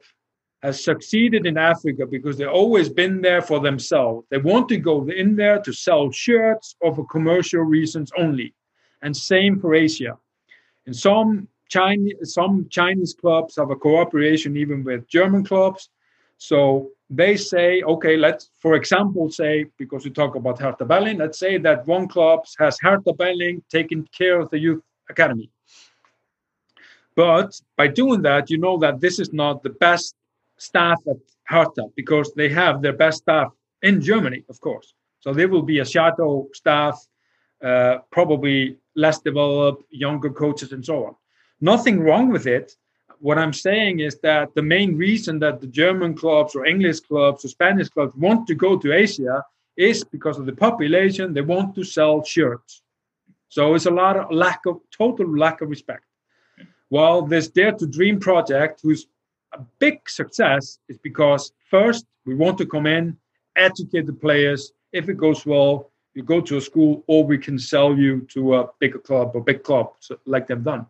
has succeeded in Africa because they've always been there for themselves. They want to go in there to sell shirts or for commercial reasons only. And same for Asia. In some Chinese, some Chinese clubs have a cooperation even with German clubs. So they say, okay, let's, for example, say, because we talk about Hertha Berlin, let's say that one club has Hertha Berlin taking care of the youth academy. But by doing that, you know that this is not the best staff at Hertha because they have their best staff in Germany, of course. So there will be a shadow staff, uh, probably less developed, younger coaches, and so on. Nothing wrong with it. What I'm saying is that the main reason that the German clubs or English clubs or Spanish clubs want to go to Asia is because of the population. They want to sell shirts. So it's a lot of lack of total lack of respect. While this Dare to Dream project, who's a big success is because first we want to come in, educate the players. If it goes well, you go to a school, or we can sell you to a bigger club or big club, so, like they've done.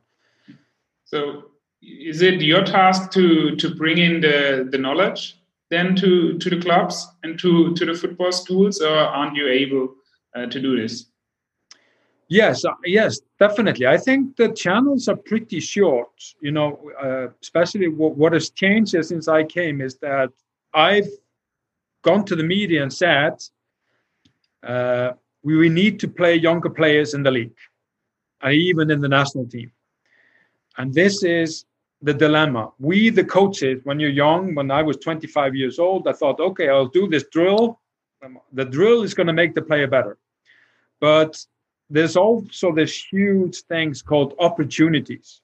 So, is it your task to to bring in the the knowledge then to to the clubs and to to the football schools, or aren't you able uh, to do this? Yes, uh, yes, definitely. I think the channels are pretty short. You know, uh, especially what, what has changed since I came is that I've gone to the media and said uh, we, we need to play younger players in the league, and even in the national team. And this is the dilemma. We, the coaches, when you're young, when I was 25 years old, I thought, okay, I'll do this drill. The drill is going to make the player better. But there's also this huge things called opportunities.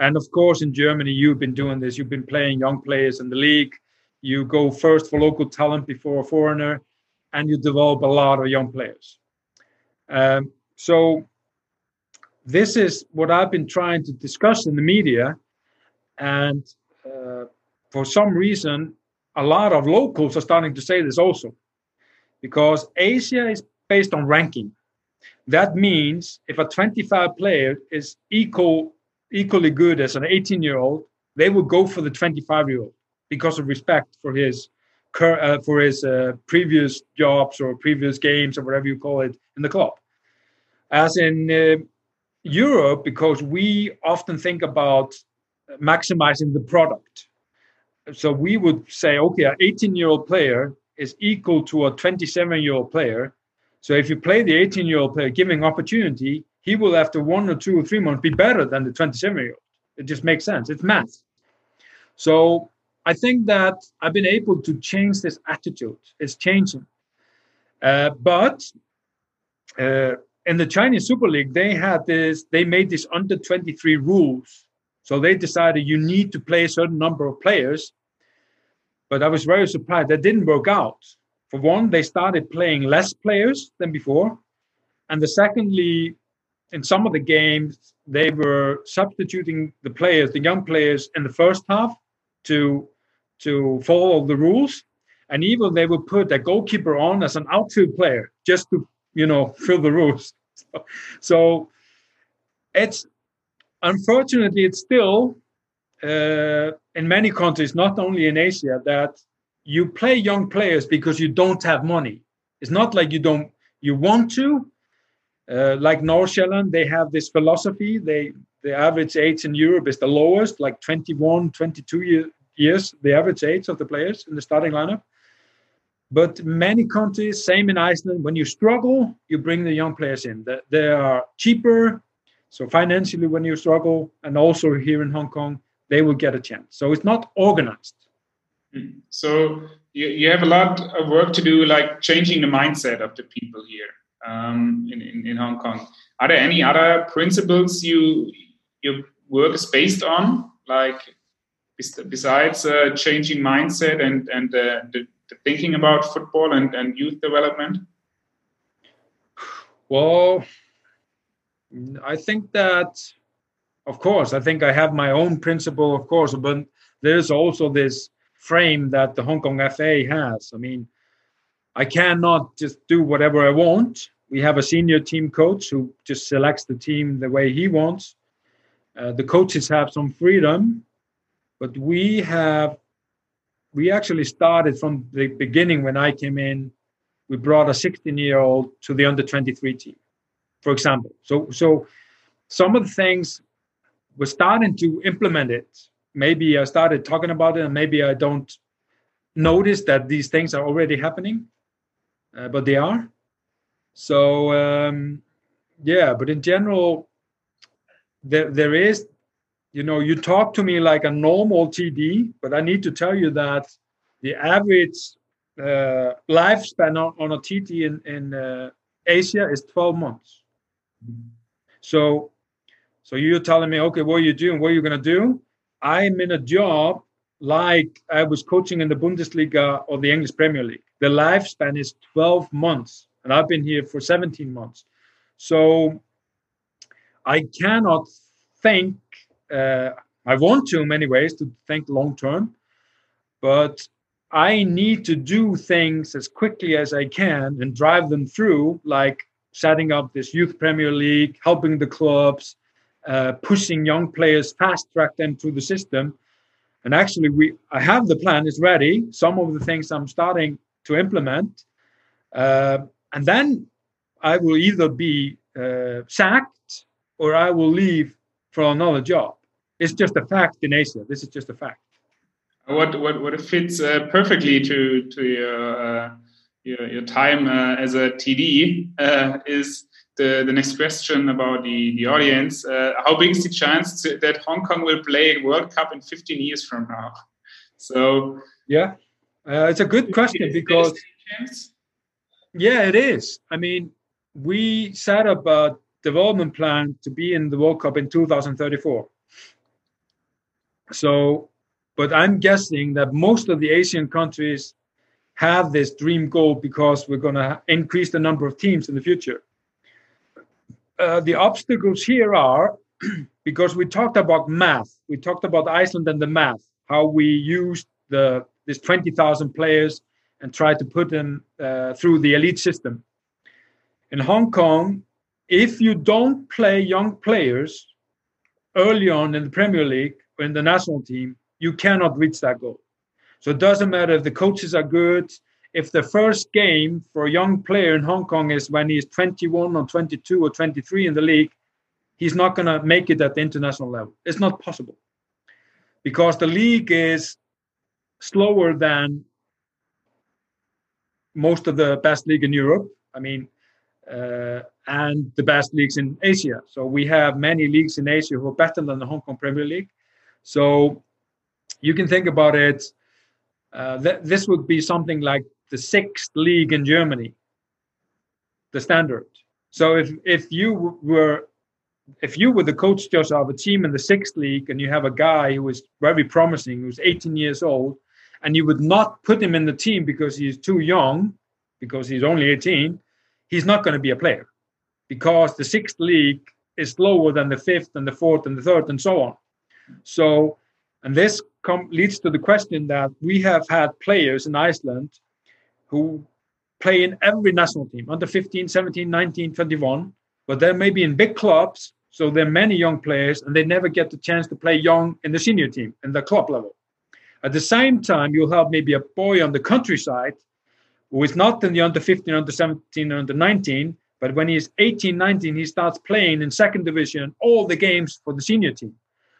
And of course, in Germany, you've been doing this. You've been playing young players in the league. You go first for local talent before a foreigner, and you develop a lot of young players. Um, so, this is what I've been trying to discuss in the media. And uh, for some reason, a lot of locals are starting to say this also, because Asia is based on ranking. That means if a 25 player is equal, equally good as an 18 year old, they will go for the 25 year old because of respect for his uh, for his uh, previous jobs or previous games or whatever you call it in the club. As in uh, Europe, because we often think about maximizing the product. So we would say, okay, an 18 year old player is equal to a 27 year old player. So if you play the 18 year old player, giving opportunity, he will after one or two or three months be better than the 27 year old. It just makes sense. It's math. So I think that I've been able to change this attitude. It's changing. Uh, but uh, in the Chinese Super League, they had this, they made this under 23 rules. So they decided you need to play a certain number of players. But I was very surprised that didn't work out. For one, they started playing less players than before. And the secondly, in some of the games, they were substituting the players, the young players, in the first half to to follow the rules, and even they would put a goalkeeper on as an outfield player just to you know fill the rules. So, so it's unfortunately it's still uh, in many countries, not only in Asia, that you play young players because you don't have money. It's not like you don't you want to. Uh, like Nordsjælland, they have this philosophy. They the average age in Europe is the lowest, like 21, 22 year, years, the average age of the players in the starting lineup. But many countries, same in Iceland, when you struggle, you bring the young players in. They are cheaper. So financially, when you struggle, and also here in Hong Kong, they will get a chance. So it's not organized. Hmm. So you, you have a lot of work to do, like changing the mindset of the people here um, in, in, in Hong Kong. Are there any other principles you your work is based on, like besides uh, changing mindset and and uh, the, the, thinking about football and, and youth development? Well, I think that, of course, I think I have my own principle, of course, but there's also this frame that the Hong Kong FA has. I mean, I cannot just do whatever I want. We have a senior team coach who just selects the team the way he wants. Uh, the coaches have some freedom, but we have we actually started from the beginning when I came in. We brought a 16 year old to the under 23 team, for example. So so some of the things we're starting to implement it. Maybe I started talking about it, and maybe I don't notice that these things are already happening, uh, but they are. So um, yeah, but in general, there there is you know, you talk to me like a normal TD, but I need to tell you that the average uh, lifespan on, on, a TD in, in uh, Asia is 12 months. So, so you're telling me, okay, what are you doing? What are you going to do? I'm in a job like I was coaching in the Bundesliga or the English Premier League. The lifespan is 12 months, and I've been here for 17 months. So I cannot think uh, I want to in many ways to think long term, but I need to do things as quickly as I can and drive them through, like setting up this youth Premier League, helping the clubs, uh, pushing young players, fast track them through the system. And actually, we I have the plan; it's ready. Some of the things I'm starting to implement, uh, and then I will either be uh, sacked or I will leave for another job. It's just a fact in Asia. This is just a fact. What what what fits uh, perfectly to to your uh, your, your, time uh, as a TD uh, is the, the next question about the the audience. Uh, how big is the chance to, that Hong Kong will play World Cup in 15 years from now? So yeah, uh, it's a good question because yeah, it is. I mean, we set up a development plan to be in the World Cup in 2034. So, but I'm guessing that most of the Asian countries have this dream goal because we're going to increase the number of teams in the future. Uh, the obstacles here are because we talked about math. We talked about Iceland and the math, how we used the this 20,000 players and tried to put them uh, through the elite system. In Hong Kong, if you don't play young players early on in the Premier League or in the national team, you cannot reach that goal. So it doesn't matter if the coaches are good. If the first game for a young player in Hong Kong is when he's 21 or 22 or 23 in the league, he's not going to make it at the international level. It's not possible because the league is slower than most of the best league in Europe. I mean, uh, and the best leagues in Asia. So we have many leagues in Asia who are better than the Hong Kong Premier League. So you can think about it. Uh, th- this would be something like the sixth league in Germany, the standard. So if if you were if you were the coach just of a team in the sixth league and you have a guy who is very promising, who's 18 years old, and you would not put him in the team because he's too young, because he's only 18, he's not going to be a player because the sixth league is lower than the fifth and the fourth and the third and so on. So, and this com- leads to the question that we have had players in Iceland who play in every national team under 15, 17, 19, 21, but they're maybe in big clubs. So there are many young players and they never get the chance to play young in the senior team in the club level. At the same time, you'll have maybe a boy on the countryside who is not in the under 15, under 17, under 19, but when he's 18, 19, he starts playing in second division all the games for the senior team.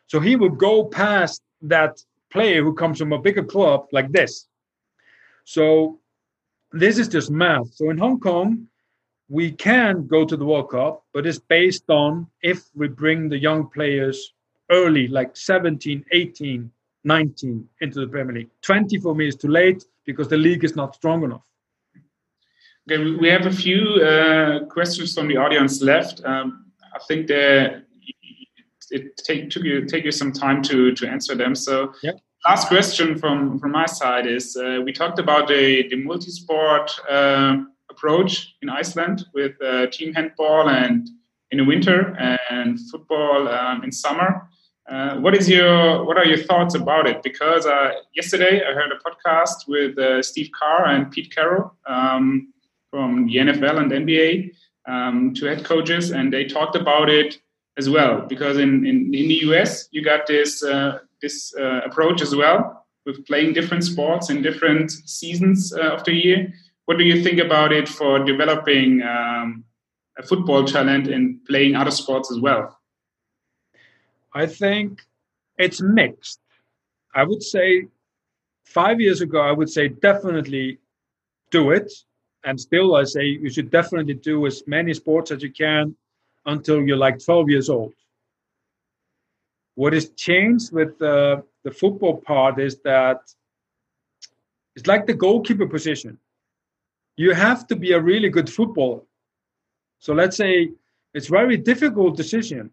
So he will go past that player who comes from a bigger club like this. So this is just math. So in Hong Kong, we can go to the World Cup, but it's based on if we bring the young players early, like 17, 18, 19 into the Premier League. 20 for me is too late because the league is not strong enough. Okay, we have a few uh, questions from the audience left. Um, I think that it take, took you take you some time to to answer them. So, yep. last question from from my side is: uh, we talked about the the multi-sport uh, approach in Iceland with uh, team handball and in the winter and football um, in summer. Uh, what is your what are your thoughts about it? Because uh, yesterday I heard a podcast with Steve Kerr and Pete Carroll. Um, from the NFL and NBA um, to head coaches, and they talked about it as well. Because in, in, in the US, you got this uh, this uh, approach as well with playing different sports in different seasons uh, of the year. What do you think about it for developing um, a football talent and playing other sports as well? I think it's mixed. I would say five years ago, I would say definitely do it and still i say you should definitely do as many sports as you can until you're like 12 years old. What has changed with the, the football part is that it's like the goalkeeper position. You have to be a really good footballer. So let's say it's very difficult decision.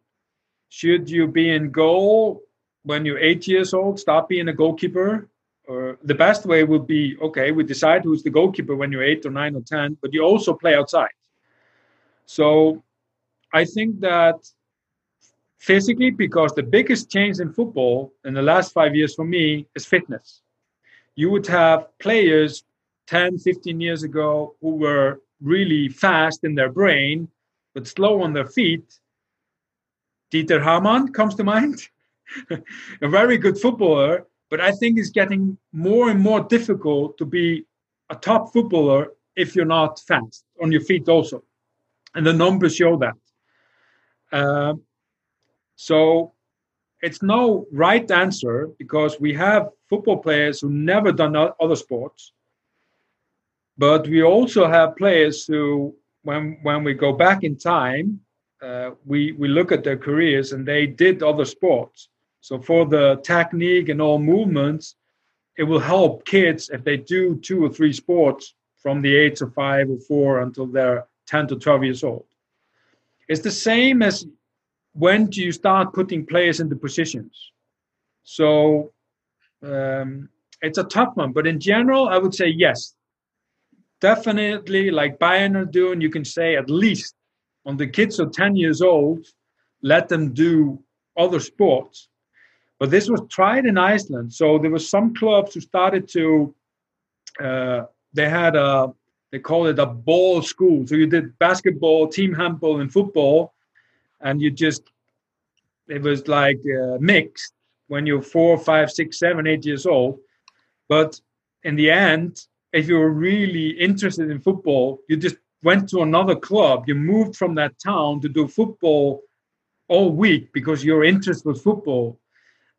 Should you be in goal when you're eight years old stop being a goalkeeper? Or the best way would be okay we decide who's the goalkeeper when you're eight or nine or ten but you also play outside. So i think that physically because the biggest change in football in the last five years for me is fitness you would have players 10 15 years ago who were really fast in their brain but slow on their feet dieter hamann comes to mind a very good footballer but I think it's getting more and more difficult to be a top footballer if you're not fast on your feet also. And the numbers show that. Uh, so it's no right answer because we have football players who never done other sports. But we also have players who, when when we go back in time, uh, we we look at their careers and they did other sports. So for the technique and all movements, it will help kids if they do two or three sports from the age of five or four until they're 10 to 12 years old. It's the same as when do you start putting players into positions. So um, it's a tough one, but in general, I would say yes. Definitely, like Bayern are doing, you can say at least on the kids of 10 years old, let them do other sports but this was tried in Iceland. So there were some clubs who started to, uh, they had a, they call it a ball school. So you did basketball, team handball, and football, and you just, it was like uh, mixed when you're four, five, six, seven, eight years old. But in the end, if you were really interested in football, you just went to another club. You moved from that town to do football all week because your interest was football.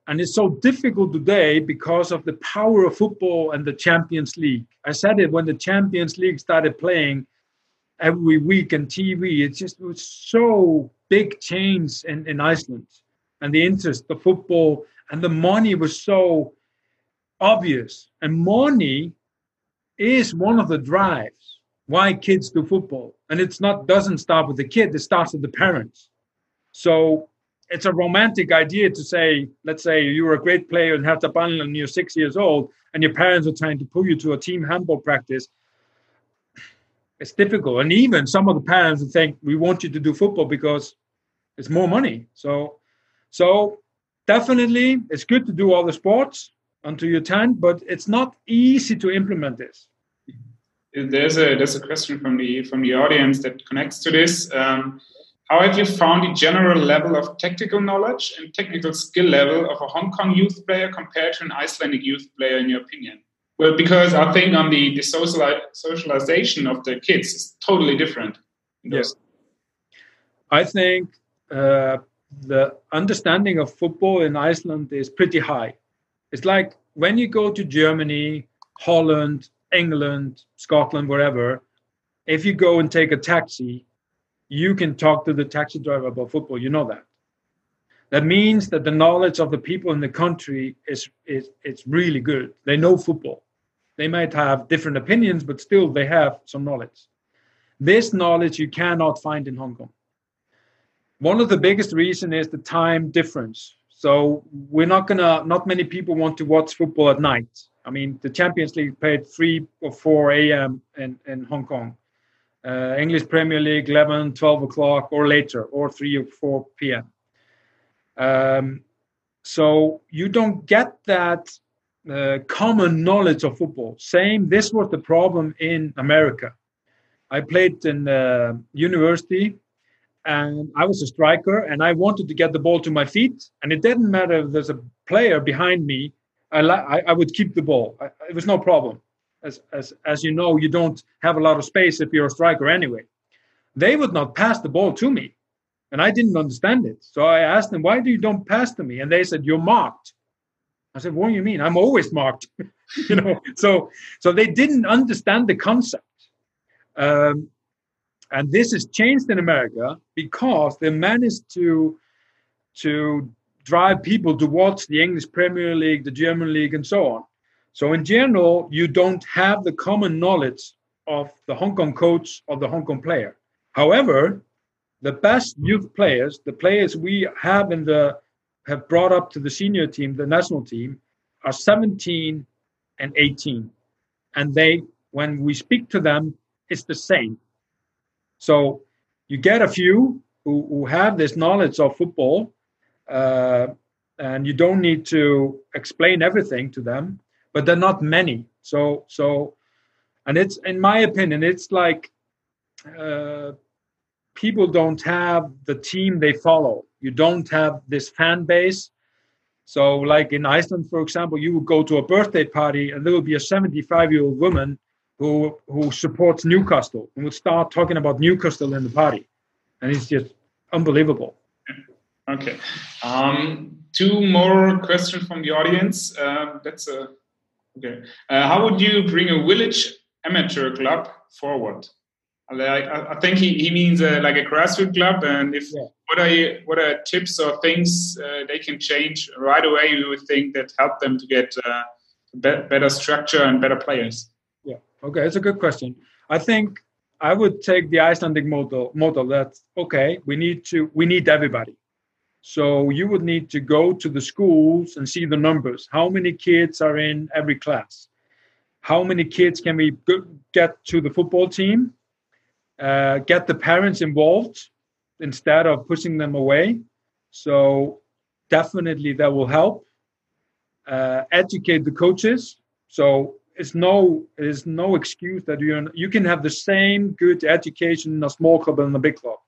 And it's so difficult today because of the power of football and the Champions League. I said it when the Champions League started playing every week on TV. It just was so big change in, in Iceland. And the interest, the football, and the money was so obvious. And money is one of the drives why kids do football. And it's not doesn't start with the kid, it starts with the parents. So it's a romantic idea to say, let's say you were a great player and have the ball and you're six years old and your parents are trying to pull you to a team handball practice. It's difficult. And even some of the parents think we want you to do football because it's more money. So so definitely it's good to do all the sports until you're 10, but it's not easy to implement this. There's a there's a question from the from the audience that connects to this. Um, how have you found the general level of tactical knowledge and technical skill level of a Hong Kong youth player compared to an Icelandic youth player, in your opinion? Well, because I think on the, the social, socialization of the kids is totally different. Yes. I think uh, the understanding of football in Iceland is pretty high. It's like when you go to Germany, Holland, England, Scotland, wherever, if you go and take a taxi, you can talk to the taxi driver about football. You know that. That means that the knowledge of the people in the country is, is it's really good. They know football. They might have different opinions, but still they have some knowledge. This knowledge you cannot find in Hong Kong. One of the biggest reason is the time difference. So we're not gonna. Not many people want to watch football at night. I mean, the Champions League played three or four a.m. in in Hong Kong uh, English Premier League 11, 12 o'clock or later, or 3 or 4 p.m. Um, so you don't get that uh, common knowledge of football. Same, this was the problem in America. I played in uh, university and I was a striker and I wanted to get the ball to my feet. And it didn't matter if there's a player behind me, I, I, I would keep the ball. I, it was no problem as, as, as you know, you don't have a lot of space if you're a striker anyway. They would not pass the ball to me. And I didn't understand it. So I asked them, why do you don't pass to me? And they said, you're marked. I said, what do you mean? I'm always marked. you know, so so they didn't understand the concept. Um, and this has changed in America because they managed to to drive people to watch the English Premier League, the German League, and so on. So in general, you don't have the common knowledge of the Hong Kong coach or the Hong Kong player. However, the best youth players, the players we have in the have brought up to the senior team, the national team, are 17 and 18. And they, when we speak to them, it's the same. So you get a few who, who have this knowledge of football, uh, and you don't need to explain everything to them but they're not many. So so, and it's in my opinion, it's like uh, people don't have the team they follow. You don't have this fan base. So, like in Iceland, for example, you would go to a birthday party and there will be a 75 year old woman who who supports Newcastle and would start talking about Newcastle in the party, and it's just unbelievable. Okay, um, two more questions from the audience. Uh, that's a Okay. Uh, how would you bring a village amateur club forward? Like, I, I think he, he means uh, like a grassroots club. And if yeah. what are you, what are tips or things uh, they can change right away? You would think that help them to get uh, be better structure and better players. Yeah. Okay, it's a good question. I think I would take the Icelandic model. Model that okay, we need to we need everybody. So you would need to go to the schools and see the numbers. How many kids are in every class? How many kids can we get to the football team? Uh, get the parents involved instead of pushing them away. So definitely that will help. Uh, educate the coaches. So it's no it's no excuse that you you can have the same good education in a small club and a big club.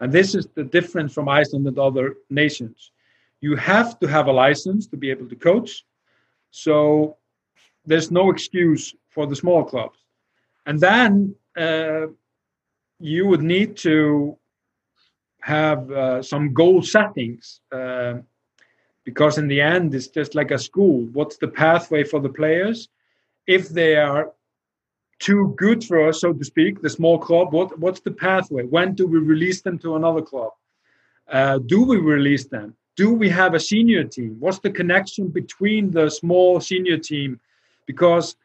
And this is the difference from Iceland and other nations. You have to have a license to be able to coach. So there's no excuse for the small clubs. And then uh, you would need to have uh, some goal settings uh, because in the end it's just like a school what's the pathway for the players if they are too good for us so to speak the small club what what's the pathway? When do we release them to another club? Uh, do we release them? Do we have a senior team? What's the connection between the small senior team? Because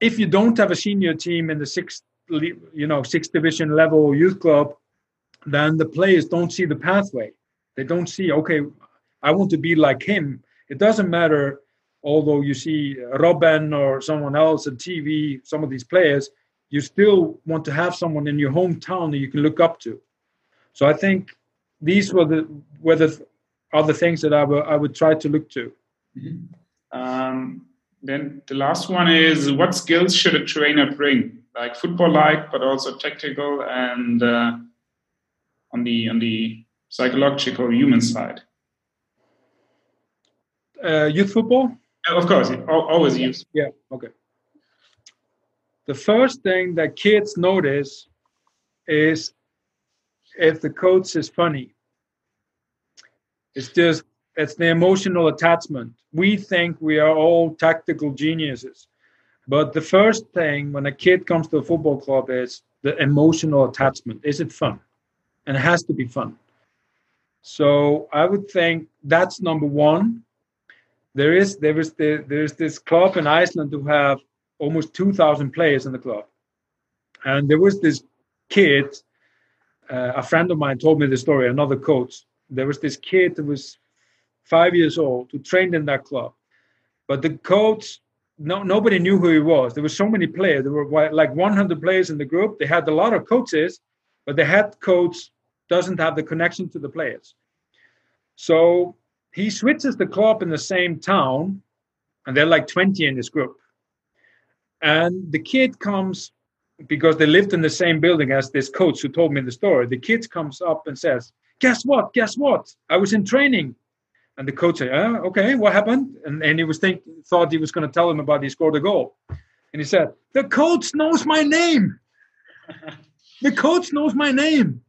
if you don't have a senior team in the sixth you know sixth division level youth club then the players don't see the pathway. They don't see okay i want to be like him. It doesn't matter although you see robben or someone else on tv some of these players you still want to have someone in your hometown that you can look up to. So i think these were the were the other things that I would try to look to. Mm-hmm. um, then the last one is what skills should a trainer bring? Like football like but also tactical and uh, on the on the psychological human side. Uh, youth football of course always use. yeah okay the first thing that kids notice is if the coach is funny it's just it's the emotional attachment. We think we are all tactical geniuses. But the first thing when a kid comes to a football club is the emotional attachment. Is it fun? And it has to be fun. So I would think that's number one. There is there is the, there's this club in Iceland who have almost two thousand players in the club, and there was this kid. Uh, a friend of mine told me the story. Another coach. There was this kid who was five years old, who trained in that club. But the coach, no, nobody knew who he was. There were so many players. There were like 100 players in the group. They had a lot of coaches, but the head coach doesn't have the connection to the players. So he switches the club in the same town, and there are like 20 in this group. And the kid comes because they lived in the same building as this coach who told me the story. The kid comes up and says, Guess what? Guess what? I was in training and the coach said, oh, okay, what happened? And, and he was think, thought he was going to tell him about he scored a goal. And he said, the coach knows my name. the coach knows my name.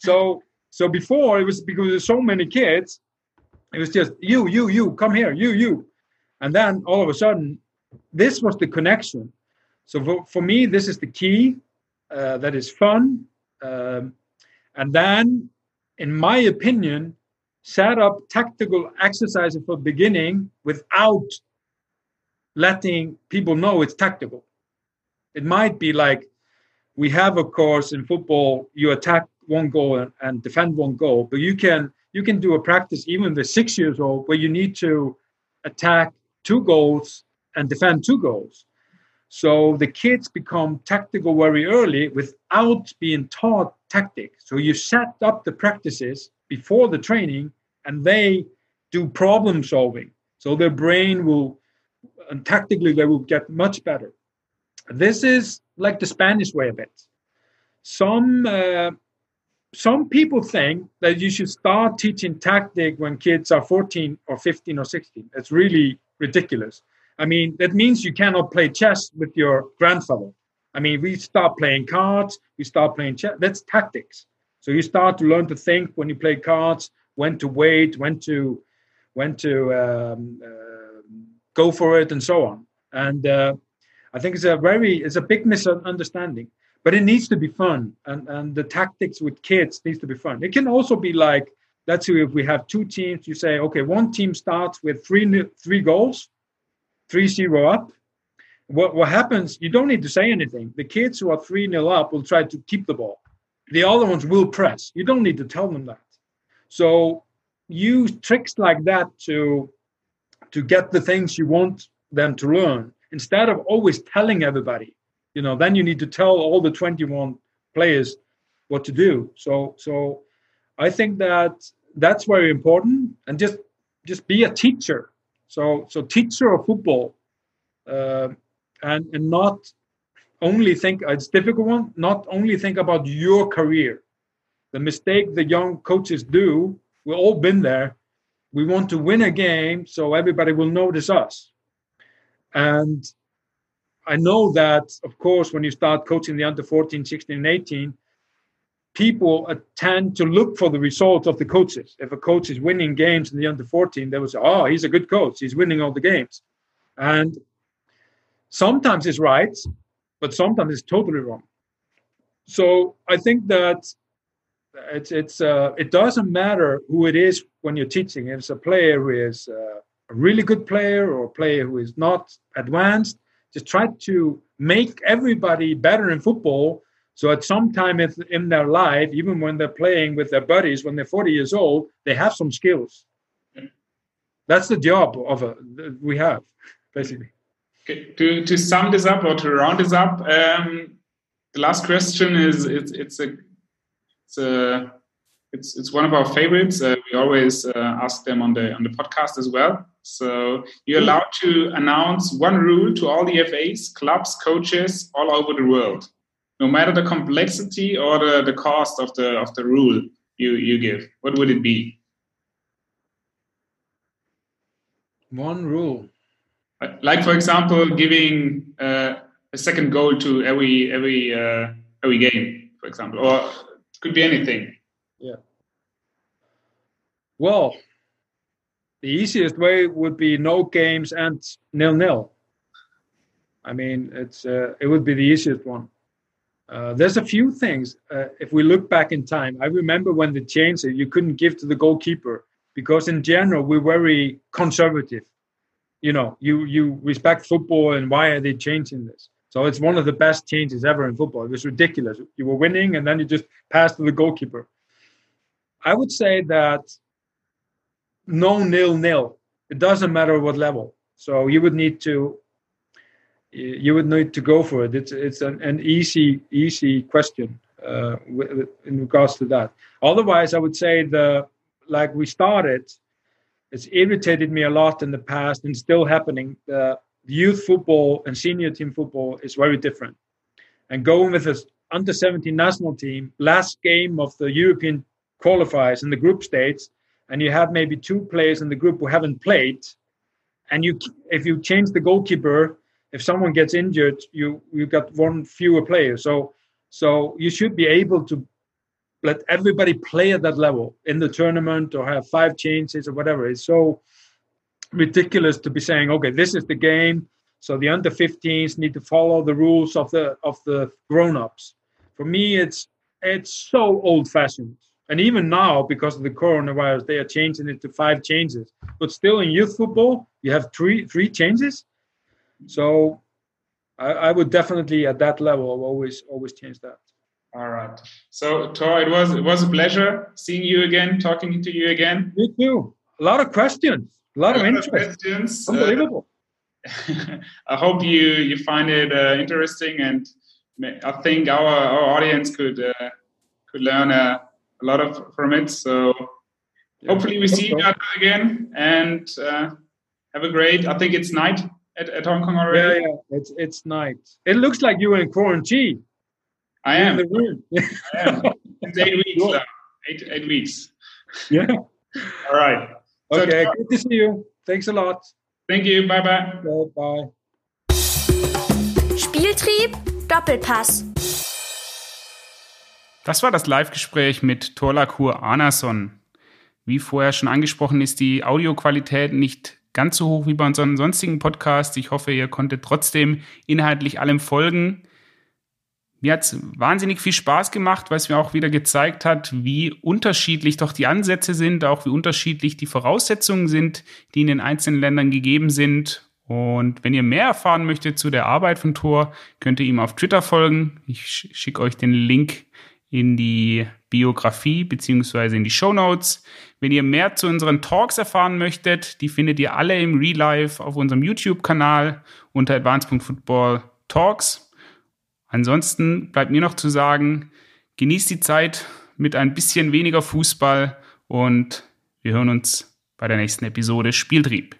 So so before it was because there's so many kids, it was just you, you, you, come here, you, you. And then all of a sudden, this was the connection. So for, for me, this is the key. Uh, that is fun. Um, and then, in my opinion, set up tactical exercises for beginning without letting people know it's tactical. It might be like we have a course in football, you attack one goal and, and defend one goal, but you can you can do a practice even with six years old where you need to attack two goals and defend two goals. So the kids become tactical very early without being taught tactics. So you set up the practices before the training and they do problem solving. So their brain will, and tactically, they will get much better. This is like the Spanish way of it. Some uh, some people think that you should start teaching tactic when kids are 14 or 15 or 16. It's really ridiculous. I mean, that means you cannot play chess with your grandfather. I mean, we start playing cards, we start playing chess. That's tactics. So you start to learn to think when you play cards when to wait, when to when to um, uh, go for it, and so on. And uh, I think it's a very it's a big misunderstanding. But it needs to be fun, and and the tactics with kids needs to be fun. It can also be like let's say if we have two teams, you say okay, one team starts with three three goals, three zero up. What what happens? You don't need to say anything. The kids who are three nil up will try to keep the ball. The other ones will press. You don't need to tell them that. So use tricks like that to to get the things you want them to learn instead of always telling everybody. You know, then you need to tell all the 21 players what to do. So so I think that that's very important and just just be a teacher. So so teacher of football uh, and and not only think it's difficult one not only think about your career the mistake the young coaches do, we've all been there. We want to win a game so everybody will notice us. And I know that, of course, when you start coaching the under 14, 16, and 18, people tend to look for the results of the coaches. If a coach is winning games in the under 14, they will say, oh, he's a good coach. He's winning all the games. And sometimes it's right, but sometimes it's totally wrong. So I think that it's it's uh, it doesn't matter who it is when you're teaching. If it's a player who is uh, a really good player or a player who is not advanced, just try to make everybody better in football. So at some time in their life, even when they're playing with their buddies when they're 40 years old, they have some skills. That's the job of a, we have, basically. Okay. To to sum this up or to round this up, um, the last question is it's it's a it's a it's it's one of our favorites. Uh, we always uh, ask them on the on the podcast as well. So you're allowed to announce one rule to all the FAs, clubs, coaches all over the world, no matter the complexity or the, the cost of the of the rule you you give. What would it be? One rule. Like for example, giving uh, a second goal to every every uh, every game, for example, or it could be anything. Yeah. Well, the easiest way would be no games and nil nil. I mean, it's uh, it would be the easiest one. Uh, there's a few things. Uh, if we look back in time, I remember when they changed it, you couldn't give to the goalkeeper because in general we're very conservative. You know, you you respect football, and why are they changing this? So it's one of the best changes ever in football. It was ridiculous. You were winning, and then you just passed to the goalkeeper. I would say that no nil nil. It doesn't matter what level. So you would need to you would need to go for it. It's it's an, an easy easy question uh, in regards to that. Otherwise, I would say the like we started. It's irritated me a lot in the past and still happening. The youth football and senior team football is very different. And going with the under 17 national team, last game of the European qualifiers in the group states, and you have maybe two players in the group who haven't played, and you if you change the goalkeeper, if someone gets injured, you you got one fewer player. So so you should be able to let everybody play at that level in the tournament or have five changes or whatever. It's so ridiculous to be saying, okay, this is the game. So the under 15s need to follow the rules of the of the grown-ups. For me, it's it's so old-fashioned. And even now, because of the coronavirus, they are changing it to five changes. But still, in youth football, you have three three changes. So I, I would definitely, at that level, always always change that. All right. So Tor, it was it was a pleasure seeing you again, talking to you again. Me too. A lot of questions. A lot, a lot of interest. questions. Unbelievable. Uh, I hope you you find it uh, interesting, and I think our our audience could uh, could learn a, a, lot of from it. So yeah, hopefully we see so. each other again, and uh, have a great. I think it's night at, at Hong Kong already. Yeah, yeah, it's it's night. It looks like you're in quarantine. I am. the room. I am. It's eight weeks. Now. Eight eight weeks. Yeah. All right. Okay, so, good to see you. Thanks a lot. Thank you. Bye bye. Okay, bye. Spieltrieb Doppelpass. Das war das Live-Gespräch mit Torlakur Anason. Wie vorher schon angesprochen, ist die Audioqualität nicht ganz so hoch wie bei unseren sonstigen Podcasts. Ich hoffe, ihr konntet trotzdem inhaltlich allem folgen. Mir hat es wahnsinnig viel Spaß gemacht, weil es mir auch wieder gezeigt hat, wie unterschiedlich doch die Ansätze sind, auch wie unterschiedlich die Voraussetzungen sind, die in den einzelnen Ländern gegeben sind. Und wenn ihr mehr erfahren möchtet zu der Arbeit von Tor, könnt ihr ihm auf Twitter folgen. Ich schicke euch den Link in die Biografie beziehungsweise in die Show Notes. Wenn ihr mehr zu unseren Talks erfahren möchtet, die findet ihr alle im Real Life auf unserem YouTube-Kanal unter advanced.football Talks. Ansonsten bleibt mir noch zu sagen, genießt die Zeit mit ein bisschen weniger Fußball und wir hören uns bei der nächsten Episode Spieltrieb.